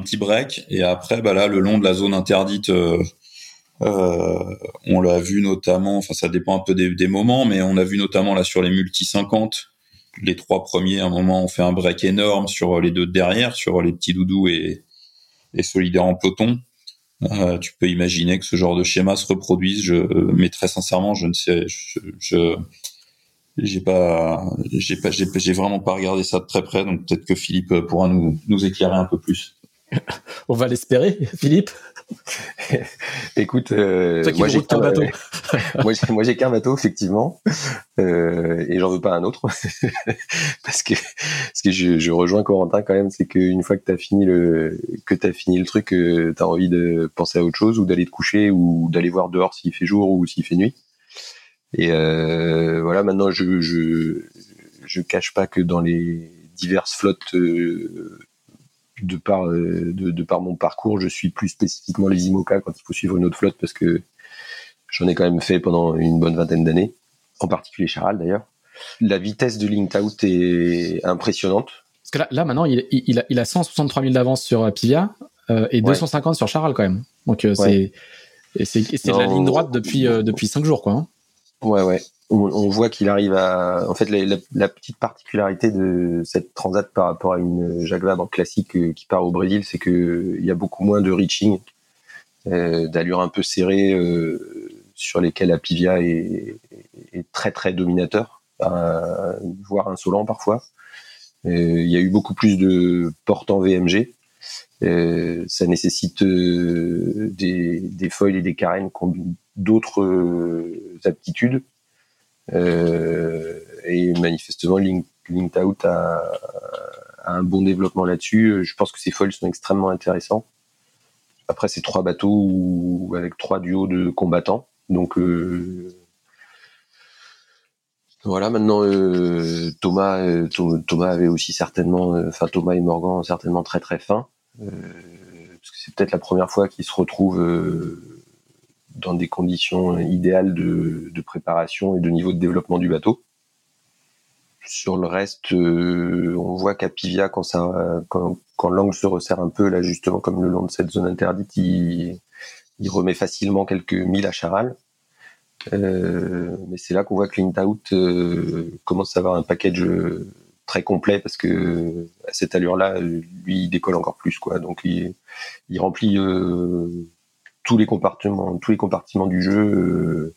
petit break et après bah là le long de la zone interdite euh, euh on l'a vu notamment enfin ça dépend un peu des, des, moments mais on a vu notamment là sur les multi 50 les trois premiers à un moment ont fait un break énorme sur les deux derrière sur les petits doudous et, et solidaires en peloton euh, tu peux imaginer que ce genre de schéma se reproduise. Je, mais très sincèrement, je ne sais, je, j'ai pas, j'ai pas, j'ai, vraiment pas regardé ça de très près. Donc peut-être que Philippe pourra nous, nous éclairer un peu plus. On va l'espérer, Philippe. Écoute, euh, moi j'ai qu'un bateau. moi j'ai qu'un bateau effectivement, euh, et j'en veux pas un autre parce que parce que je, je rejoins Corentin quand même, c'est qu'une fois que t'as fini le que t'as fini le truc, euh, t'as envie de penser à autre chose ou d'aller te coucher ou d'aller voir dehors s'il fait jour ou s'il fait nuit. Et voilà, maintenant je, je je cache pas que dans les diverses flottes de par euh, de, par mon parcours, je suis plus spécifiquement les IMOCA quand il faut suivre une autre flotte parce que j'en ai quand même fait pendant une bonne vingtaine d'années, en particulier Charal d'ailleurs. La vitesse de Linked Out est impressionnante. Parce que là, là maintenant, il, il, a, il a 163 000 d'avance sur euh, Pivia euh, et 250 sur Charal quand même. Donc c'est c'est de la ligne droite depuis depuis 5 jours quoi. Hein. Ouais ouais on, voit qu'il arrive à. En fait, la, petite particularité de cette transat par rapport à une Jacques classique euh, qui part au Brésil, c'est que il y a beaucoup moins de reaching, euh, d'allure un peu serrée euh, sur lesquelles Apivia est, est, très très dominateur, voire insolent parfois. Il y a eu beaucoup plus de portes en VMG. ça nécessite des, des foils et des carènes qui d'autres aptitudes euh, et manifestement, Link, Out a, un bon développement là-dessus. Je pense que ces foils sont extrêmement intéressants. Après, c'est trois bateaux avec trois duos de combattants. Donc euh, voilà, maintenant euh, Thomas, Thomas avait aussi certainement, enfin Thomas et Morgan certainement très très fin, parce que c'est peut-être la première fois qu'ils se retrouvent dans des conditions idéales de, préparation et de niveau de développement du bateau. Sur le reste, euh, on voit qu'à Pivia, quand, l'angle se resserre un peu, là justement comme le long de cette zone interdite, il, remet facilement quelques milles à Charal. Euh, mais c'est là qu'on voit que l'Intout euh, commence à avoir un package très complet parce que à cette allure-là, lui, il décolle encore plus, quoi. Donc il remplit tous les compartiments, tous les compartiments du jeu euh,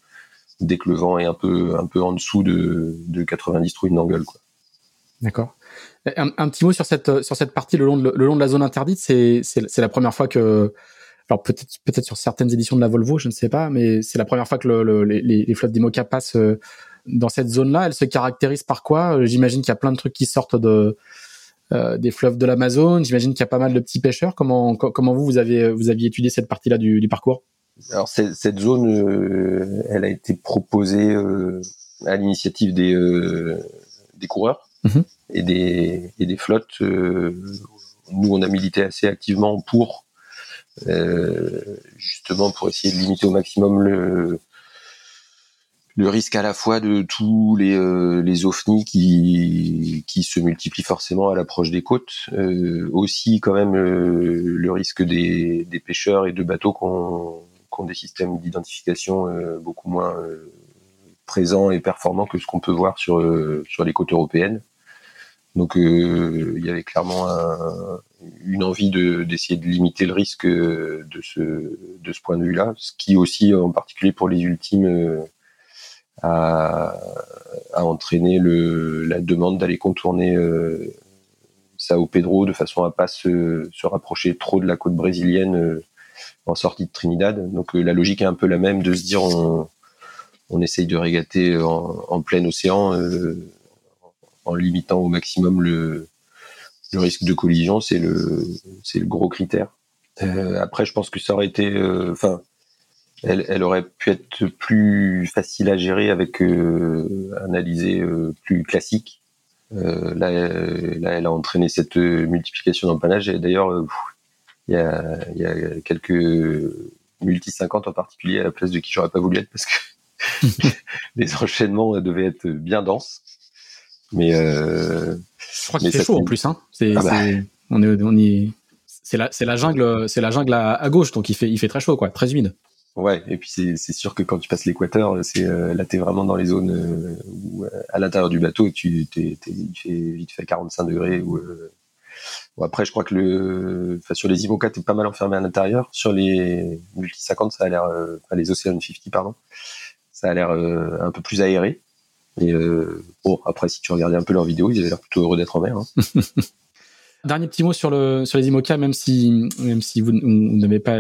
dès que le vent est un peu, un peu en dessous de, de 90 trous d'angle. D'accord. Un, petit mot sur cette, sur cette partie le long de, le long de la zone interdite. C'est, c'est, la première fois que, alors peut-être, peut-être sur certaines éditions de la Volvo, je ne sais pas, mais c'est la première fois que le, les, les, flottes d'Imoca passent euh, dans cette zone-là. Elle se caractérise par quoi? J'imagine qu'il y a plein de trucs qui sortent de, des fleuves de l'Amazone. J'imagine qu'il y a pas mal de petits pêcheurs. Comment, comment vous, vous avez, vous aviez étudié cette partie-là du, du parcours? Alors cette zone, euh, elle a été proposée euh, à l'initiative des, des coureurs mhm. et, des, et des flottes. nous, on a milité assez activement pour justement pour essayer de limiter au maximum le, le risque à la fois de tous les, euh, les ovnis qui, qui se multiplient forcément à l'approche des côtes, euh, aussi quand même euh, le risque des, des pêcheurs et de bateaux qui ont, des systèmes d'identification beaucoup moins présents et performants que ce qu'on peut voir sur, sur les côtes européennes. Donc il y avait clairement une envie d'essayer de, limiter le risque de ce, de ce point de vue-là, ce qui aussi en particulier pour les ultimes a, entraîné le, la demande d'aller contourner euh, Sao Pedro de façon à pas se, se rapprocher trop de la côte brésilienne euh, en sortie de Trinidad. Donc euh, la logique est un peu la même de se dire on, on essaye de régater en, en plein océan euh, en limitant au maximum le, le risque de collision, c'est le, le gros critère. Euh, après, je pense que ça aurait été, enfin, elle, aurait pu être plus facile à gérer avec euh, alizé euh, plus classique. Euh, là, là, elle a entraîné cette multiplication d'empannage. Et d'ailleurs, il y a, y a quelques multi 50 en particulier à la place de qui j'aurais pas voulu être parce que les enchaînements devaient être bien denses. Mais je crois qu'il fait chaud en plus. Hein. C'est, ah bah. on est, on est, c'est la, c'est la jungle, c'est la jungle à, à, gauche, donc il fait, il fait très chaud, quoi, très humide. Ouais, et puis c'est sûr que quand tu passes l'équateur, c'est euh, là t'es vraiment dans les zones euh, où, euh, à l'intérieur du bateau, tu t'es, il fait vite fait 45 degrés. Ou bon, après, je crois que le, enfin sur les IMOCA t'es pas mal enfermé à l'intérieur. Sur les multi 50, ça a l'air, enfin les Ocean 50 pardon, ça a l'air un peu plus aéré. Et bon, après si tu regardais un peu leurs vidéos, ils avaient l'air plutôt heureux d'être en mer. Hein. Dernier petit mot sur le sur les IMOCA, même si même si vous, n'avez pas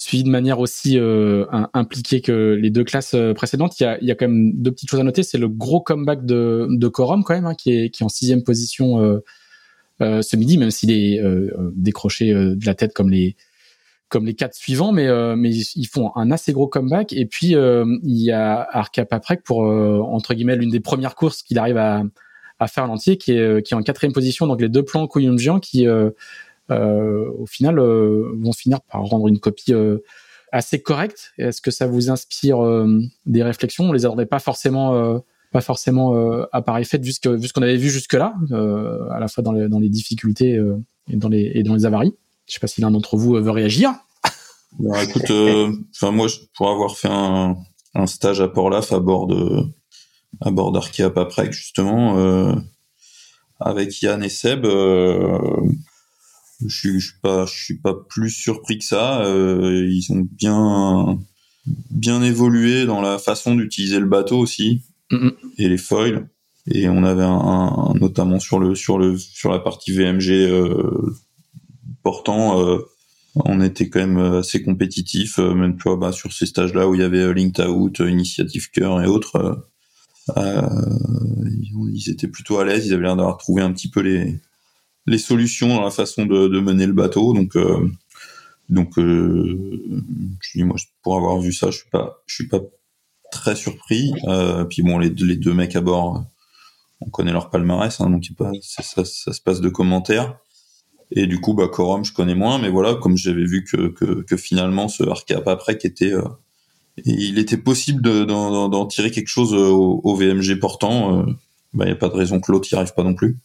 suivi de manière aussi euh, impliquée que les deux classes euh, précédentes, il y a, il y a quand même deux petites choses à noter. C'est le gros comeback de, de Corum quand même, hein, qui est qui est en sixième position euh, euh ce midi, même s'il est euh, décroché de la tête comme les comme les quatre suivants, mais mais ils font un assez gros comeback. Et puis il y a Arca Paprec pour entre guillemets l'une des premières courses qu'il arrive à à faire l'entier, qui est euh, qui est en quatrième position. Donc les deux plans Koyunjian qui euh, euh, au final vont finir par rendre une copie assez correcte. Est-ce que ça vous inspire des réflexions? On les attendait pas forcément pas forcément à pareil fait vu ce qu'on avait vu jusque là, à la fois dans les, difficultés et dans les et dans les avaries. Je sais pas si l'un d'entre vous veut réagir. Bah, écoute, enfin moi pour avoir fait un, stage à Port-Laf à bord de à bord Paprec justement euh, avec Yann et Seb. Euh, je suis, suis pas, je suis pas plus surpris que ça. Euh, ils ont bien, bien évolué dans la façon d'utiliser le bateau aussi et les foils. Et on avait un, notamment sur le sur le sur la partie VMG euh, portant, euh, on était quand même assez compétitif, même toi bah, sur ces stages-là où il y avait Linked Out, Initiative Cœur et autres. Euh, ils étaient plutôt à l'aise, ils avaient l'air d'avoir trouvé un petit peu les, les solutions dans la façon de, mener le bateau. Donc, euh, donc, euh, je dis moi, pour avoir vu ça, je suis pas, je suis pas très surpris. Euh, puis bon, les, les, deux mecs à bord, on connaît leur palmarès, hein, donc pas, ça, ça, se passe de commentaires. Et du coup, bah, Corum, je connais moins, mais voilà, comme j'avais vu que, que, que, finalement, ce Arcap après qui était euh, il était possible d'en tirer quelque chose euh, au, VMG portant. Il euh, n'y bah, a pas de raison que l'autre n'y arrive pas non plus.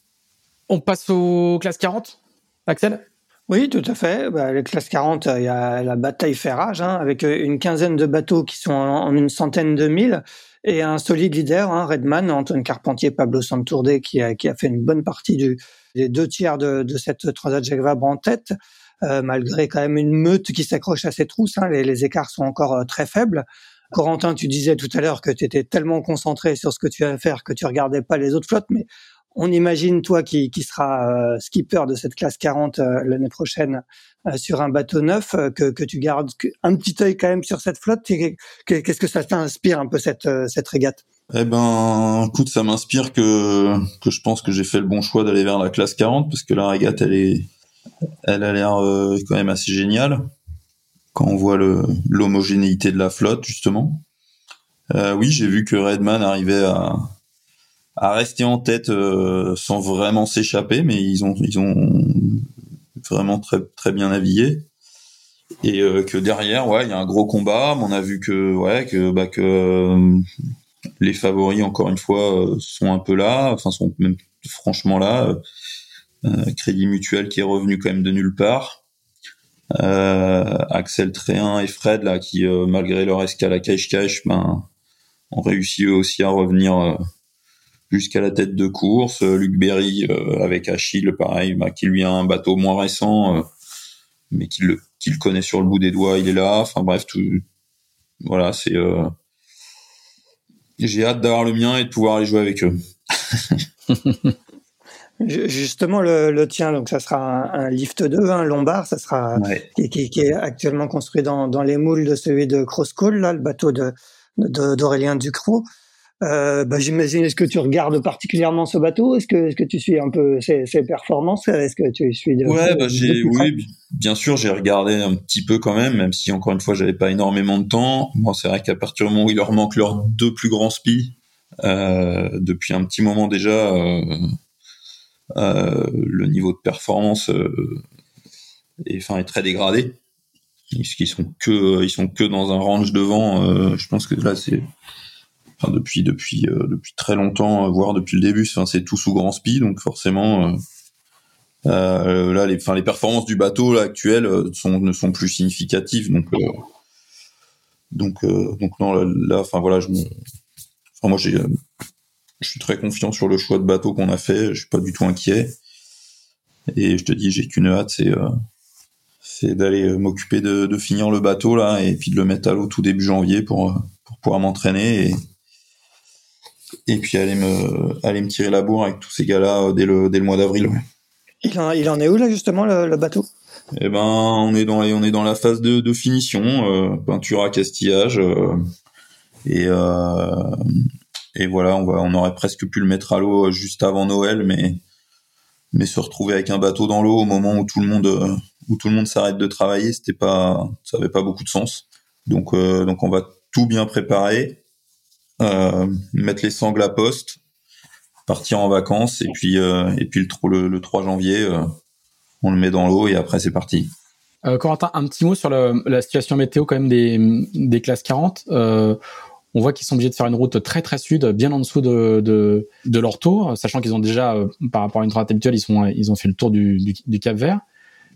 On passe aux classes 40, Axel? Oui, tout à fait. Bah, les classes 40, il y a la bataille fait rage, hein, avec une quinzaine de bateaux qui sont en, une centaine de milles, et un solide leader, hein, Redman, Antoine Carpentier, Pablo Santourde, qui a, fait une bonne partie des deux tiers de, cette Transat Jacques Vabre en tête. Euh, malgré quand même une meute qui s'accroche à ses trousses. Hein, les, les, écarts sont encore euh, très faibles. Corentin, tu disais tout à l'heure que tu étais tellement concentré sur ce que tu vas faire que tu regardais pas les autres flottes, mais on imagine toi qui, qui sera euh, skipper de cette classe 40 l'année prochaine sur un bateau neuf que, que tu gardes un petit œil quand même sur cette flotte. Qu'est-ce que ça t'inspire un peu cette, cette régate? Eh ben, écoute, ça m'inspire que que je pense que j'ai fait le bon choix d'aller vers la classe 40 parce que la régate elle est elle a l'air euh, quand même assez géniale quand on voit l'homogénéité de la flotte justement. Euh, oui, j'ai vu que Redman arrivait à, à rester en tête euh, sans vraiment s'échapper, mais ils ont ils ont vraiment très très bien navigué et que derrière ouais il y a un gros combat. on a vu que ouais que bah que les favoris encore une fois sont un peu là, enfin sont même franchement là. Euh, Crédit Mutuel qui est revenu quand même de nulle part. Euh, Axel Tréhin et Fred là qui euh, malgré leur escale à cache-cache ben ont réussi eux aussi à revenir jusqu'à la tête de course. Luc Berry avec Achille, pareil, bah, qui lui a un bateau moins récent, mais qui le, qui le connaît sur le bout des doigts, il est là. Enfin bref, tout, voilà, c'est. J'ai hâte d'avoir le mien et de pouvoir aller jouer avec eux. Justement, le, le, tien, donc ça sera un, lift 2, un lombard, ça sera qui, qui, est actuellement construit dans, dans les moules de celui de Crosscall, là, le bateau de d'Aurélien Ducrot. Euh, bah, J'imagine, est-ce que tu regardes particulièrement ce bateau? Est-ce que, tu suis un peu ses, ses performances? Est-ce que tu suis de, Ouais, bah, j'ai, oui, bien sûr, j'ai regardé un petit peu quand même, même si encore une fois, j'avais pas énormément de temps. Bon, c'est vrai qu'à partir du moment où il leur manque leurs deux plus grands spies, euh, depuis un petit moment déjà, euh, euh, le niveau de performance est, enfin, est très dégradé. Ils sont que ils sont que dans un range devant. Je pense que là c'est depuis depuis depuis très longtemps, voire depuis le début, c'est tout sous grand speed, donc forcément euh, là les performances du bateau là actuelles ne sont plus significatives, donc donc donc non là enfin voilà je moi je suis très confiant sur le choix de bateau qu'on a fait. Je suis pas du tout inquiet. Et je te dis, j'ai qu'une hâte, c'est euh, d'aller euh, m'occuper de, finir le bateau là et puis de le mettre à l'eau tout début janvier pour euh, pouvoir m'entraîner et puis aller me aller me tirer la bourre avec tous ces gars-là dès le dès le mois d'avril. Il en, il en est où là justement le, bateau? Eh ben, on est dans on est dans la phase de, de finition, euh, peinture à castillage, euh, et euh, et voilà, on va on aurait presque pu le mettre à l'eau juste avant Noël, mais mais se retrouver avec un bateau dans l'eau au moment où tout le monde où tout le monde s'arrête de travailler, c'était pas ça avait pas beaucoup de sens. Donc donc on va tout bien préparer, mettre les sangles à poste partir en vacances et puis euh, et puis le, le, 3 janvier euh, on le met dans l'eau et après c'est parti. Euh, Corentin, un petit mot sur la situation météo quand même des, des classes 40. Euh, on voit qu'ils sont obligés de faire une route très très sud, bien en dessous de, de, leur tour, sachant qu'ils ont déjà, par rapport à une route habituelle, ils, ils ont fait le tour du, du, du Cap Vert.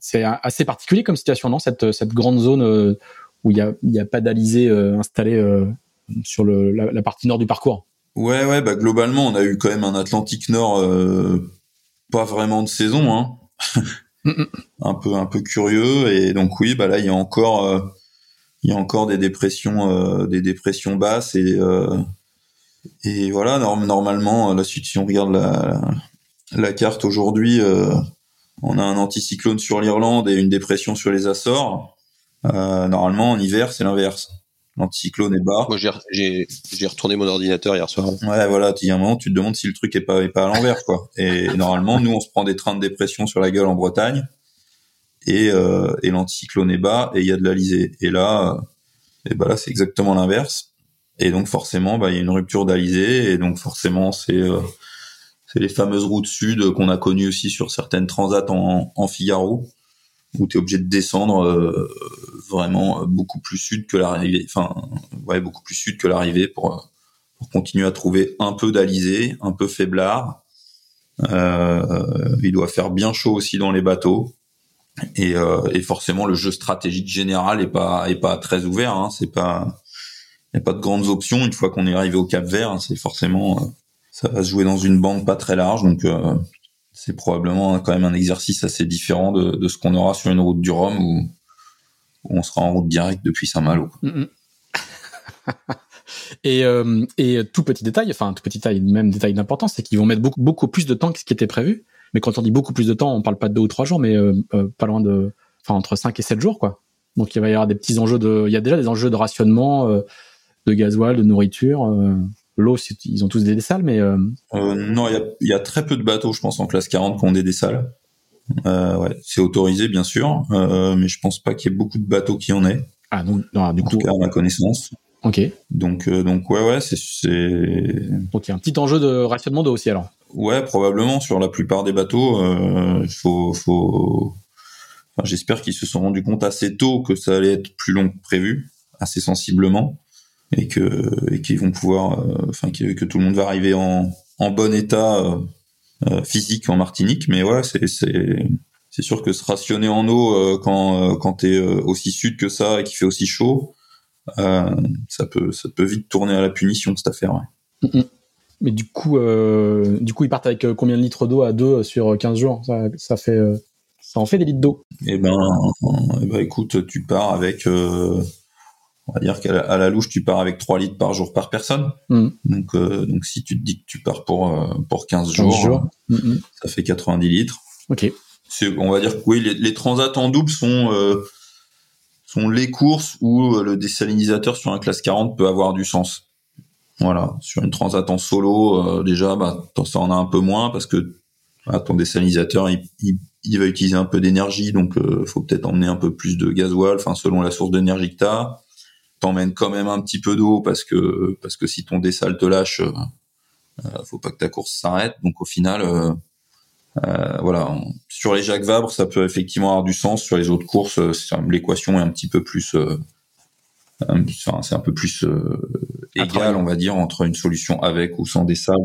C'est assez particulier comme situation, non? Cette, cette grande zone où il n'y a, y a pas d'alizé installé sur le, la, la, partie nord du parcours Ouais, ouais, bah globalement, on a eu quand même un Atlantique Nord euh, pas vraiment de saison, hein. un peu, un peu curieux. Et donc oui, bah là, il y a encore, euh, il y a encore des dépressions, euh, des dépressions basses et et voilà. normalement, là, si on regarde la, la, carte aujourd'hui, on a un anticyclone sur l'Irlande et une dépression sur les Açores. normalement, en hiver, c'est l'inverse l'anticyclone est bas. Moi, j'ai, retourné mon ordinateur hier soir. Ouais, voilà, il y a un moment, tu te demandes si le truc est pas, est pas à l'envers, quoi. Et normalement, nous, on se prend des trains de dépression sur la gueule en Bretagne, et, euh, et l'anticyclone est bas, et il y a de l'alizé. Et là, et bah là, c'est exactement l'inverse. Et donc, forcément, bah, il y a une rupture d'alizé, et donc, forcément, c'est, euh, c'est les fameuses routes sud qu'on a connues aussi sur certaines transats en, en Figaro où tu es obligé de descendre euh, vraiment beaucoup plus sud que l'arrivée, enfin ouais beaucoup plus sud que l'arrivée pour, pour continuer à trouver un peu d'alizé, un peu faiblard. Euh, il doit faire bien chaud aussi dans les bateaux et, euh, et forcément le jeu stratégique général est pas est pas très ouvert. Hein, c'est pas il n'y a pas de grandes options une fois qu'on est arrivé au Cap Vert. Hein, c'est forcément euh, ça va se jouer dans une bande pas très large donc euh, c'est probablement quand même un exercice assez différent de, ce qu'on aura sur une route du Rhum où, on sera en route directe depuis Saint-Malo. Mm, mm. et, euh, et tout petit détail, enfin tout petit détail, même détail d'importance, c'est qu'ils vont mettre beaucoup, beaucoup plus de temps que ce qui était prévu. Mais quand on dit beaucoup plus de temps, on parle pas de deux ou trois jours, mais euh, euh, pas loin de, enfin entre cinq et sept jours, quoi. Donc il va y avoir des petits enjeux de, il y a déjà des enjeux de rationnement, de gasoil, de nourriture. L'eau, ils ont tous des dessales, mais euh... Euh, non, il y a, y a, très peu de bateaux, je pense, en classe 40 qui ont des dessales. Euh, ouais, c'est autorisé, bien sûr, euh, mais je pense pas qu'il y ait beaucoup de bateaux qui en aient. Ah donc, non, du en coup, tout cas, à ma connaissance. Ok. Donc, euh, donc ouais, ouais, c'est, c'est. Donc il y a un petit enjeu de rationnement d'eau aussi alors. Ouais, probablement sur la plupart des bateaux, il faut, faut. Enfin, j'espère qu'ils se sont rendus compte assez tôt que ça allait être plus long que prévu, assez sensiblement et que et qu'ils vont pouvoir, euh, enfin que, que, tout le monde va arriver en, en bon état euh, euh, physique en Martinique. Mais ouais, c'est c'est c'est sûr que se rationner en eau quand quand t'es aussi sud que ça et qu'il fait aussi chaud, ça peut ça peut vite tourner à la punition cette affaire. Ouais. Mais du coup, euh, du coup, ils partent avec combien de litres d'eau à deux sur 15 jours? Ça, ça fait, ça en fait des litres d'eau. Eh ben, eh ben, écoute, tu pars avec on va dire qu'à la, louche, tu pars avec 3 litres par jour par personne. Mm. Donc, euh, donc si tu te dis que tu pars pour, euh, pour 15, jours, mm, mm. ça fait 90 litres. Ok. On va dire que oui, les, transats en double sont, euh, sont les courses où le désalinisateur sur un classe 40 peut avoir du sens. Voilà. Sur une transat en solo, déjà, bah, ça en a un peu moins parce que bah, ton désalinisateur, il, il, va utiliser un peu d'énergie, donc il faut peut-être emmener un peu plus de gasoil, enfin selon la source d'énergie que tu as t'emmènes quand même un petit peu d'eau parce que parce que si ton dessal te lâche, euh, euh, faut pas que ta course s'arrête. Donc au final, euh, euh voilà, sur les Jacques Vabre, ça peut effectivement avoir du sens. Sur les autres courses, l'équation est un petit peu plus, enfin, c'est un peu plus égal, on va dire, entre une solution avec ou sans dessal.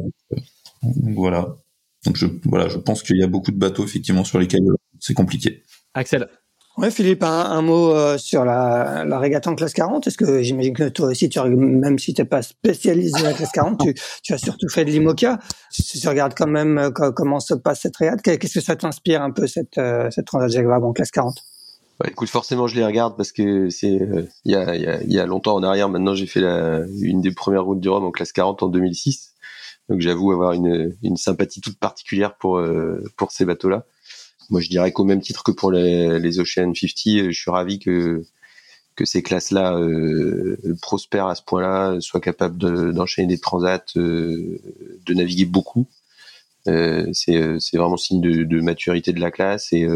voilà. Donc je voilà, je pense qu'il y a beaucoup de bateaux effectivement sur lesquels c'est compliqué. Axel, Ouais, Philippe, un, mot euh, sur la, la, régate en classe 40. Est-ce que j'imagine que toi aussi, même si tu n'es pas spécialisé en classe 40, tu, as surtout fait de l'IMOCA. Tu regardes quand même euh, comment se passe cette régate, qu'est-ce que ça t'inspire un peu cette, euh, cette Transat en classe 40 bah, écoute, forcément, je les regarde parce que c'est il y, a, y, y, a, longtemps en arrière. Maintenant, j'ai fait la, une des premières routes du Rhum en classe 40 en 2006. Donc, j'avoue avoir une, une sympathie toute particulière pour pour ces bateaux-là. Moi, je dirais qu'au même titre que pour les, Ocean 50, je suis ravi que que ces classes-là euh, prospèrent à ce point-là, soient capables d'enchaîner des transats, euh, de naviguer beaucoup. Euh, c'est vraiment signe de, de, maturité de la classe et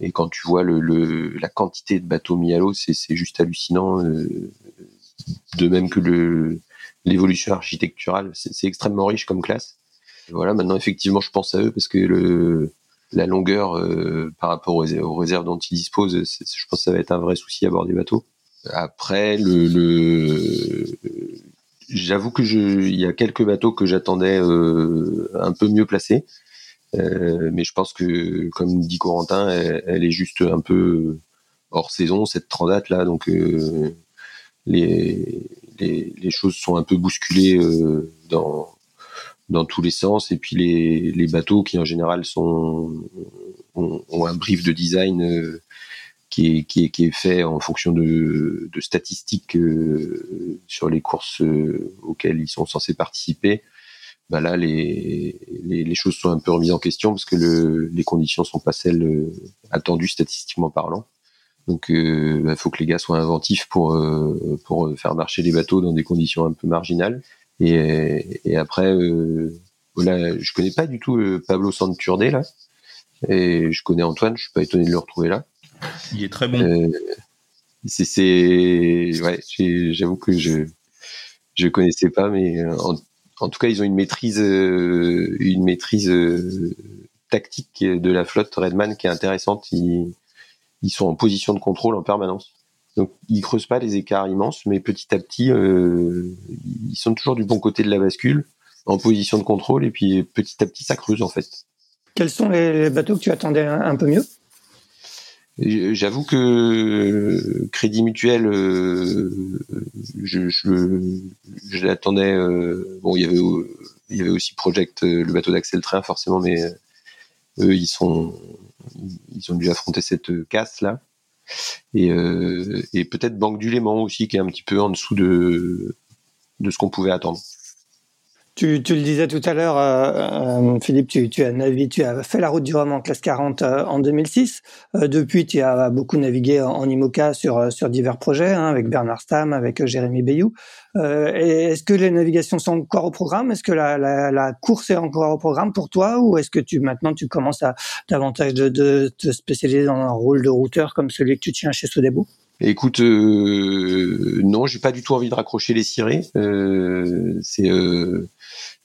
et quand tu vois le, le, la quantité de bateaux mis à l'eau, c'est juste hallucinant. de même que le l'évolution architecturale, c'est extrêmement riche comme classe. voilà, maintenant effectivement, je pense à eux parce que le la longueur euh, par rapport aux, réserves dont ils disposent, je pense que ça va être un vrai souci à bord des bateaux. Après, le, le j'avoue que je, il y a quelques bateaux que j'attendais euh, un peu mieux placés, euh, mais je pense que, comme dit Corentin, elle, est juste un peu hors saison cette transat là, donc les, les, les choses sont un peu bousculées dans dans tous les sens et puis les, les bateaux qui en général sont ont, ont un brief de design euh, qui est, qui, est, qui est fait en fonction de, de statistiques euh, sur les courses euh, auxquelles ils sont censés participer. Bah là, les, les, les, choses sont un peu remises en question parce que le, les conditions sont pas celles attendues statistiquement parlant. Donc, il bah, faut que les gars soient inventifs pour pour faire marcher les bateaux dans des conditions un peu marginales. Et, et après, euh, voilà, je connais pas du tout euh, Pablo Santurné là, et je connais Antoine. Je suis pas étonné de le retrouver là. Il est très bon. Euh, c'est, c'est, ouais, j'avoue que je je connaissais pas, mais en, en, tout cas, ils ont une maîtrise, une maîtrise tactique de la flotte Redman qui est intéressante. Ils, ils sont en position de contrôle en permanence. Donc ils creusent pas les écarts immenses, mais petit à petit, euh, ils sont toujours du bon côté de la bascule, en position de contrôle, et puis petit à petit, ça creuse en fait. Quels sont les bateaux que tu attendais un, peu mieux? J'avoue que Crédit Mutuel, euh, je, je, l'attendais. Euh, bon, il y avait, il y avait aussi Project, le bateau d'Axel Train, forcément, mais eux, ils sont, ils ont dû affronter cette casse là et, euh, et peut-être Banque du Léman aussi qui est un petit peu en dessous de de ce qu'on pouvait attendre. Tu, le disais tout à l'heure, euh, euh Philippe, tu, as navigué, tu as fait la route du Rhum en classe 40 euh, en 2006. Euh, depuis, tu as beaucoup navigué en, IMOCA sur, sur divers projets, hein, avec Bernard Stam, avec Jérémy Bayou. Est-ce que les navigations sont encore au programme? Est-ce que la, course est encore au programme pour toi? Ou est-ce que tu maintenant tu commences à davantage de, te spécialiser dans un rôle de routeur comme celui que tu tiens chez Sodebo? Écoute, euh, non, j'ai pas du tout envie de raccrocher les cirés. Euh, c'est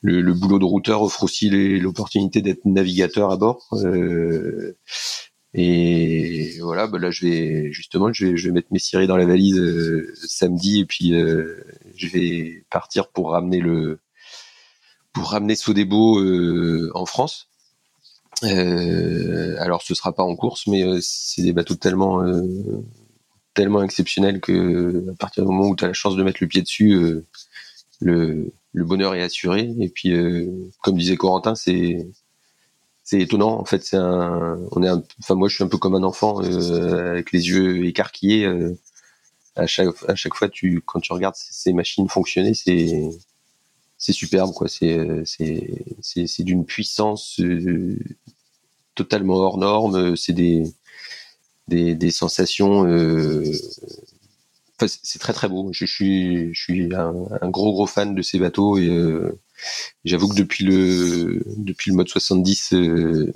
euh, le, boulot de routeur offre aussi l'opportunité d'être navigateur à bord. Euh, et voilà, bah là je vais justement, je vais, mettre mes cirés dans la valise euh, samedi et puis je vais partir pour ramener le pour ramener Sodebo en France. alors ce sera pas en course, mais c'est des bateaux tellement tellement exceptionnel que à partir du moment où tu as la chance de mettre le pied dessus, euh, le, le, bonheur est assuré. Et puis, euh, comme disait Corentin, c'est c'est étonnant. En fait, c'est un, on est, enfin moi, je suis un peu comme un enfant euh, avec les yeux écarquillés. à chaque à chaque fois, tu quand tu regardes ces, machines fonctionner, c'est c'est superbe quoi. C'est c'est c'est d'une puissance totalement hors norme. C'est des, des sensations. C'est très très beau. Je, suis, je suis un, gros gros fan de ces bateaux et euh, j'avoue que depuis le depuis le mode 70 euh,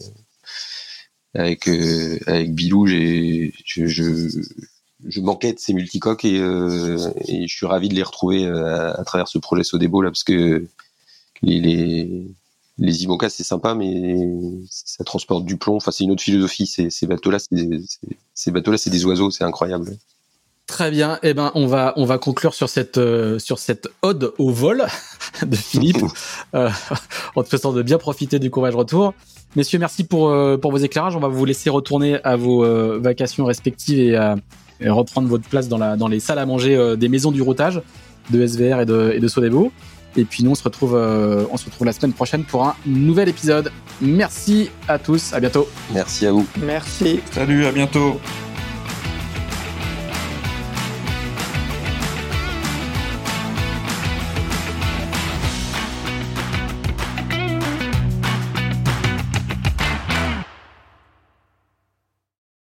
avec euh, avec Bilou, j'ai je, je, manquais de ces multicoques et, euh, et je suis ravi de les retrouver à, travers ce projet Sodebo là parce que les, les les IMOCA c'est sympa, mais ça transporte du plomb. Enfin, c'est une autre philosophie. Ces, bateaux-là, ces bateaux-là, c'est des oiseaux. C'est incroyable. Très bien. Eh ben, on va on va conclure sur cette euh, sur cette ode au vol de Philippe, euh, en te faisant de bien profiter du courage retour. Messieurs, merci pour euh, pour vos éclairages. On va vous laisser retourner à vos euh, vacations respectives et, et, reprendre votre place dans la dans les salles à manger des maisons du routage de SVR et de et de Sodebo. Et puis nous, on se retrouve, euh, on se retrouve la semaine prochaine pour un nouvel épisode. Merci à tous, à bientôt. Merci à vous. Merci. Salut, à bientôt.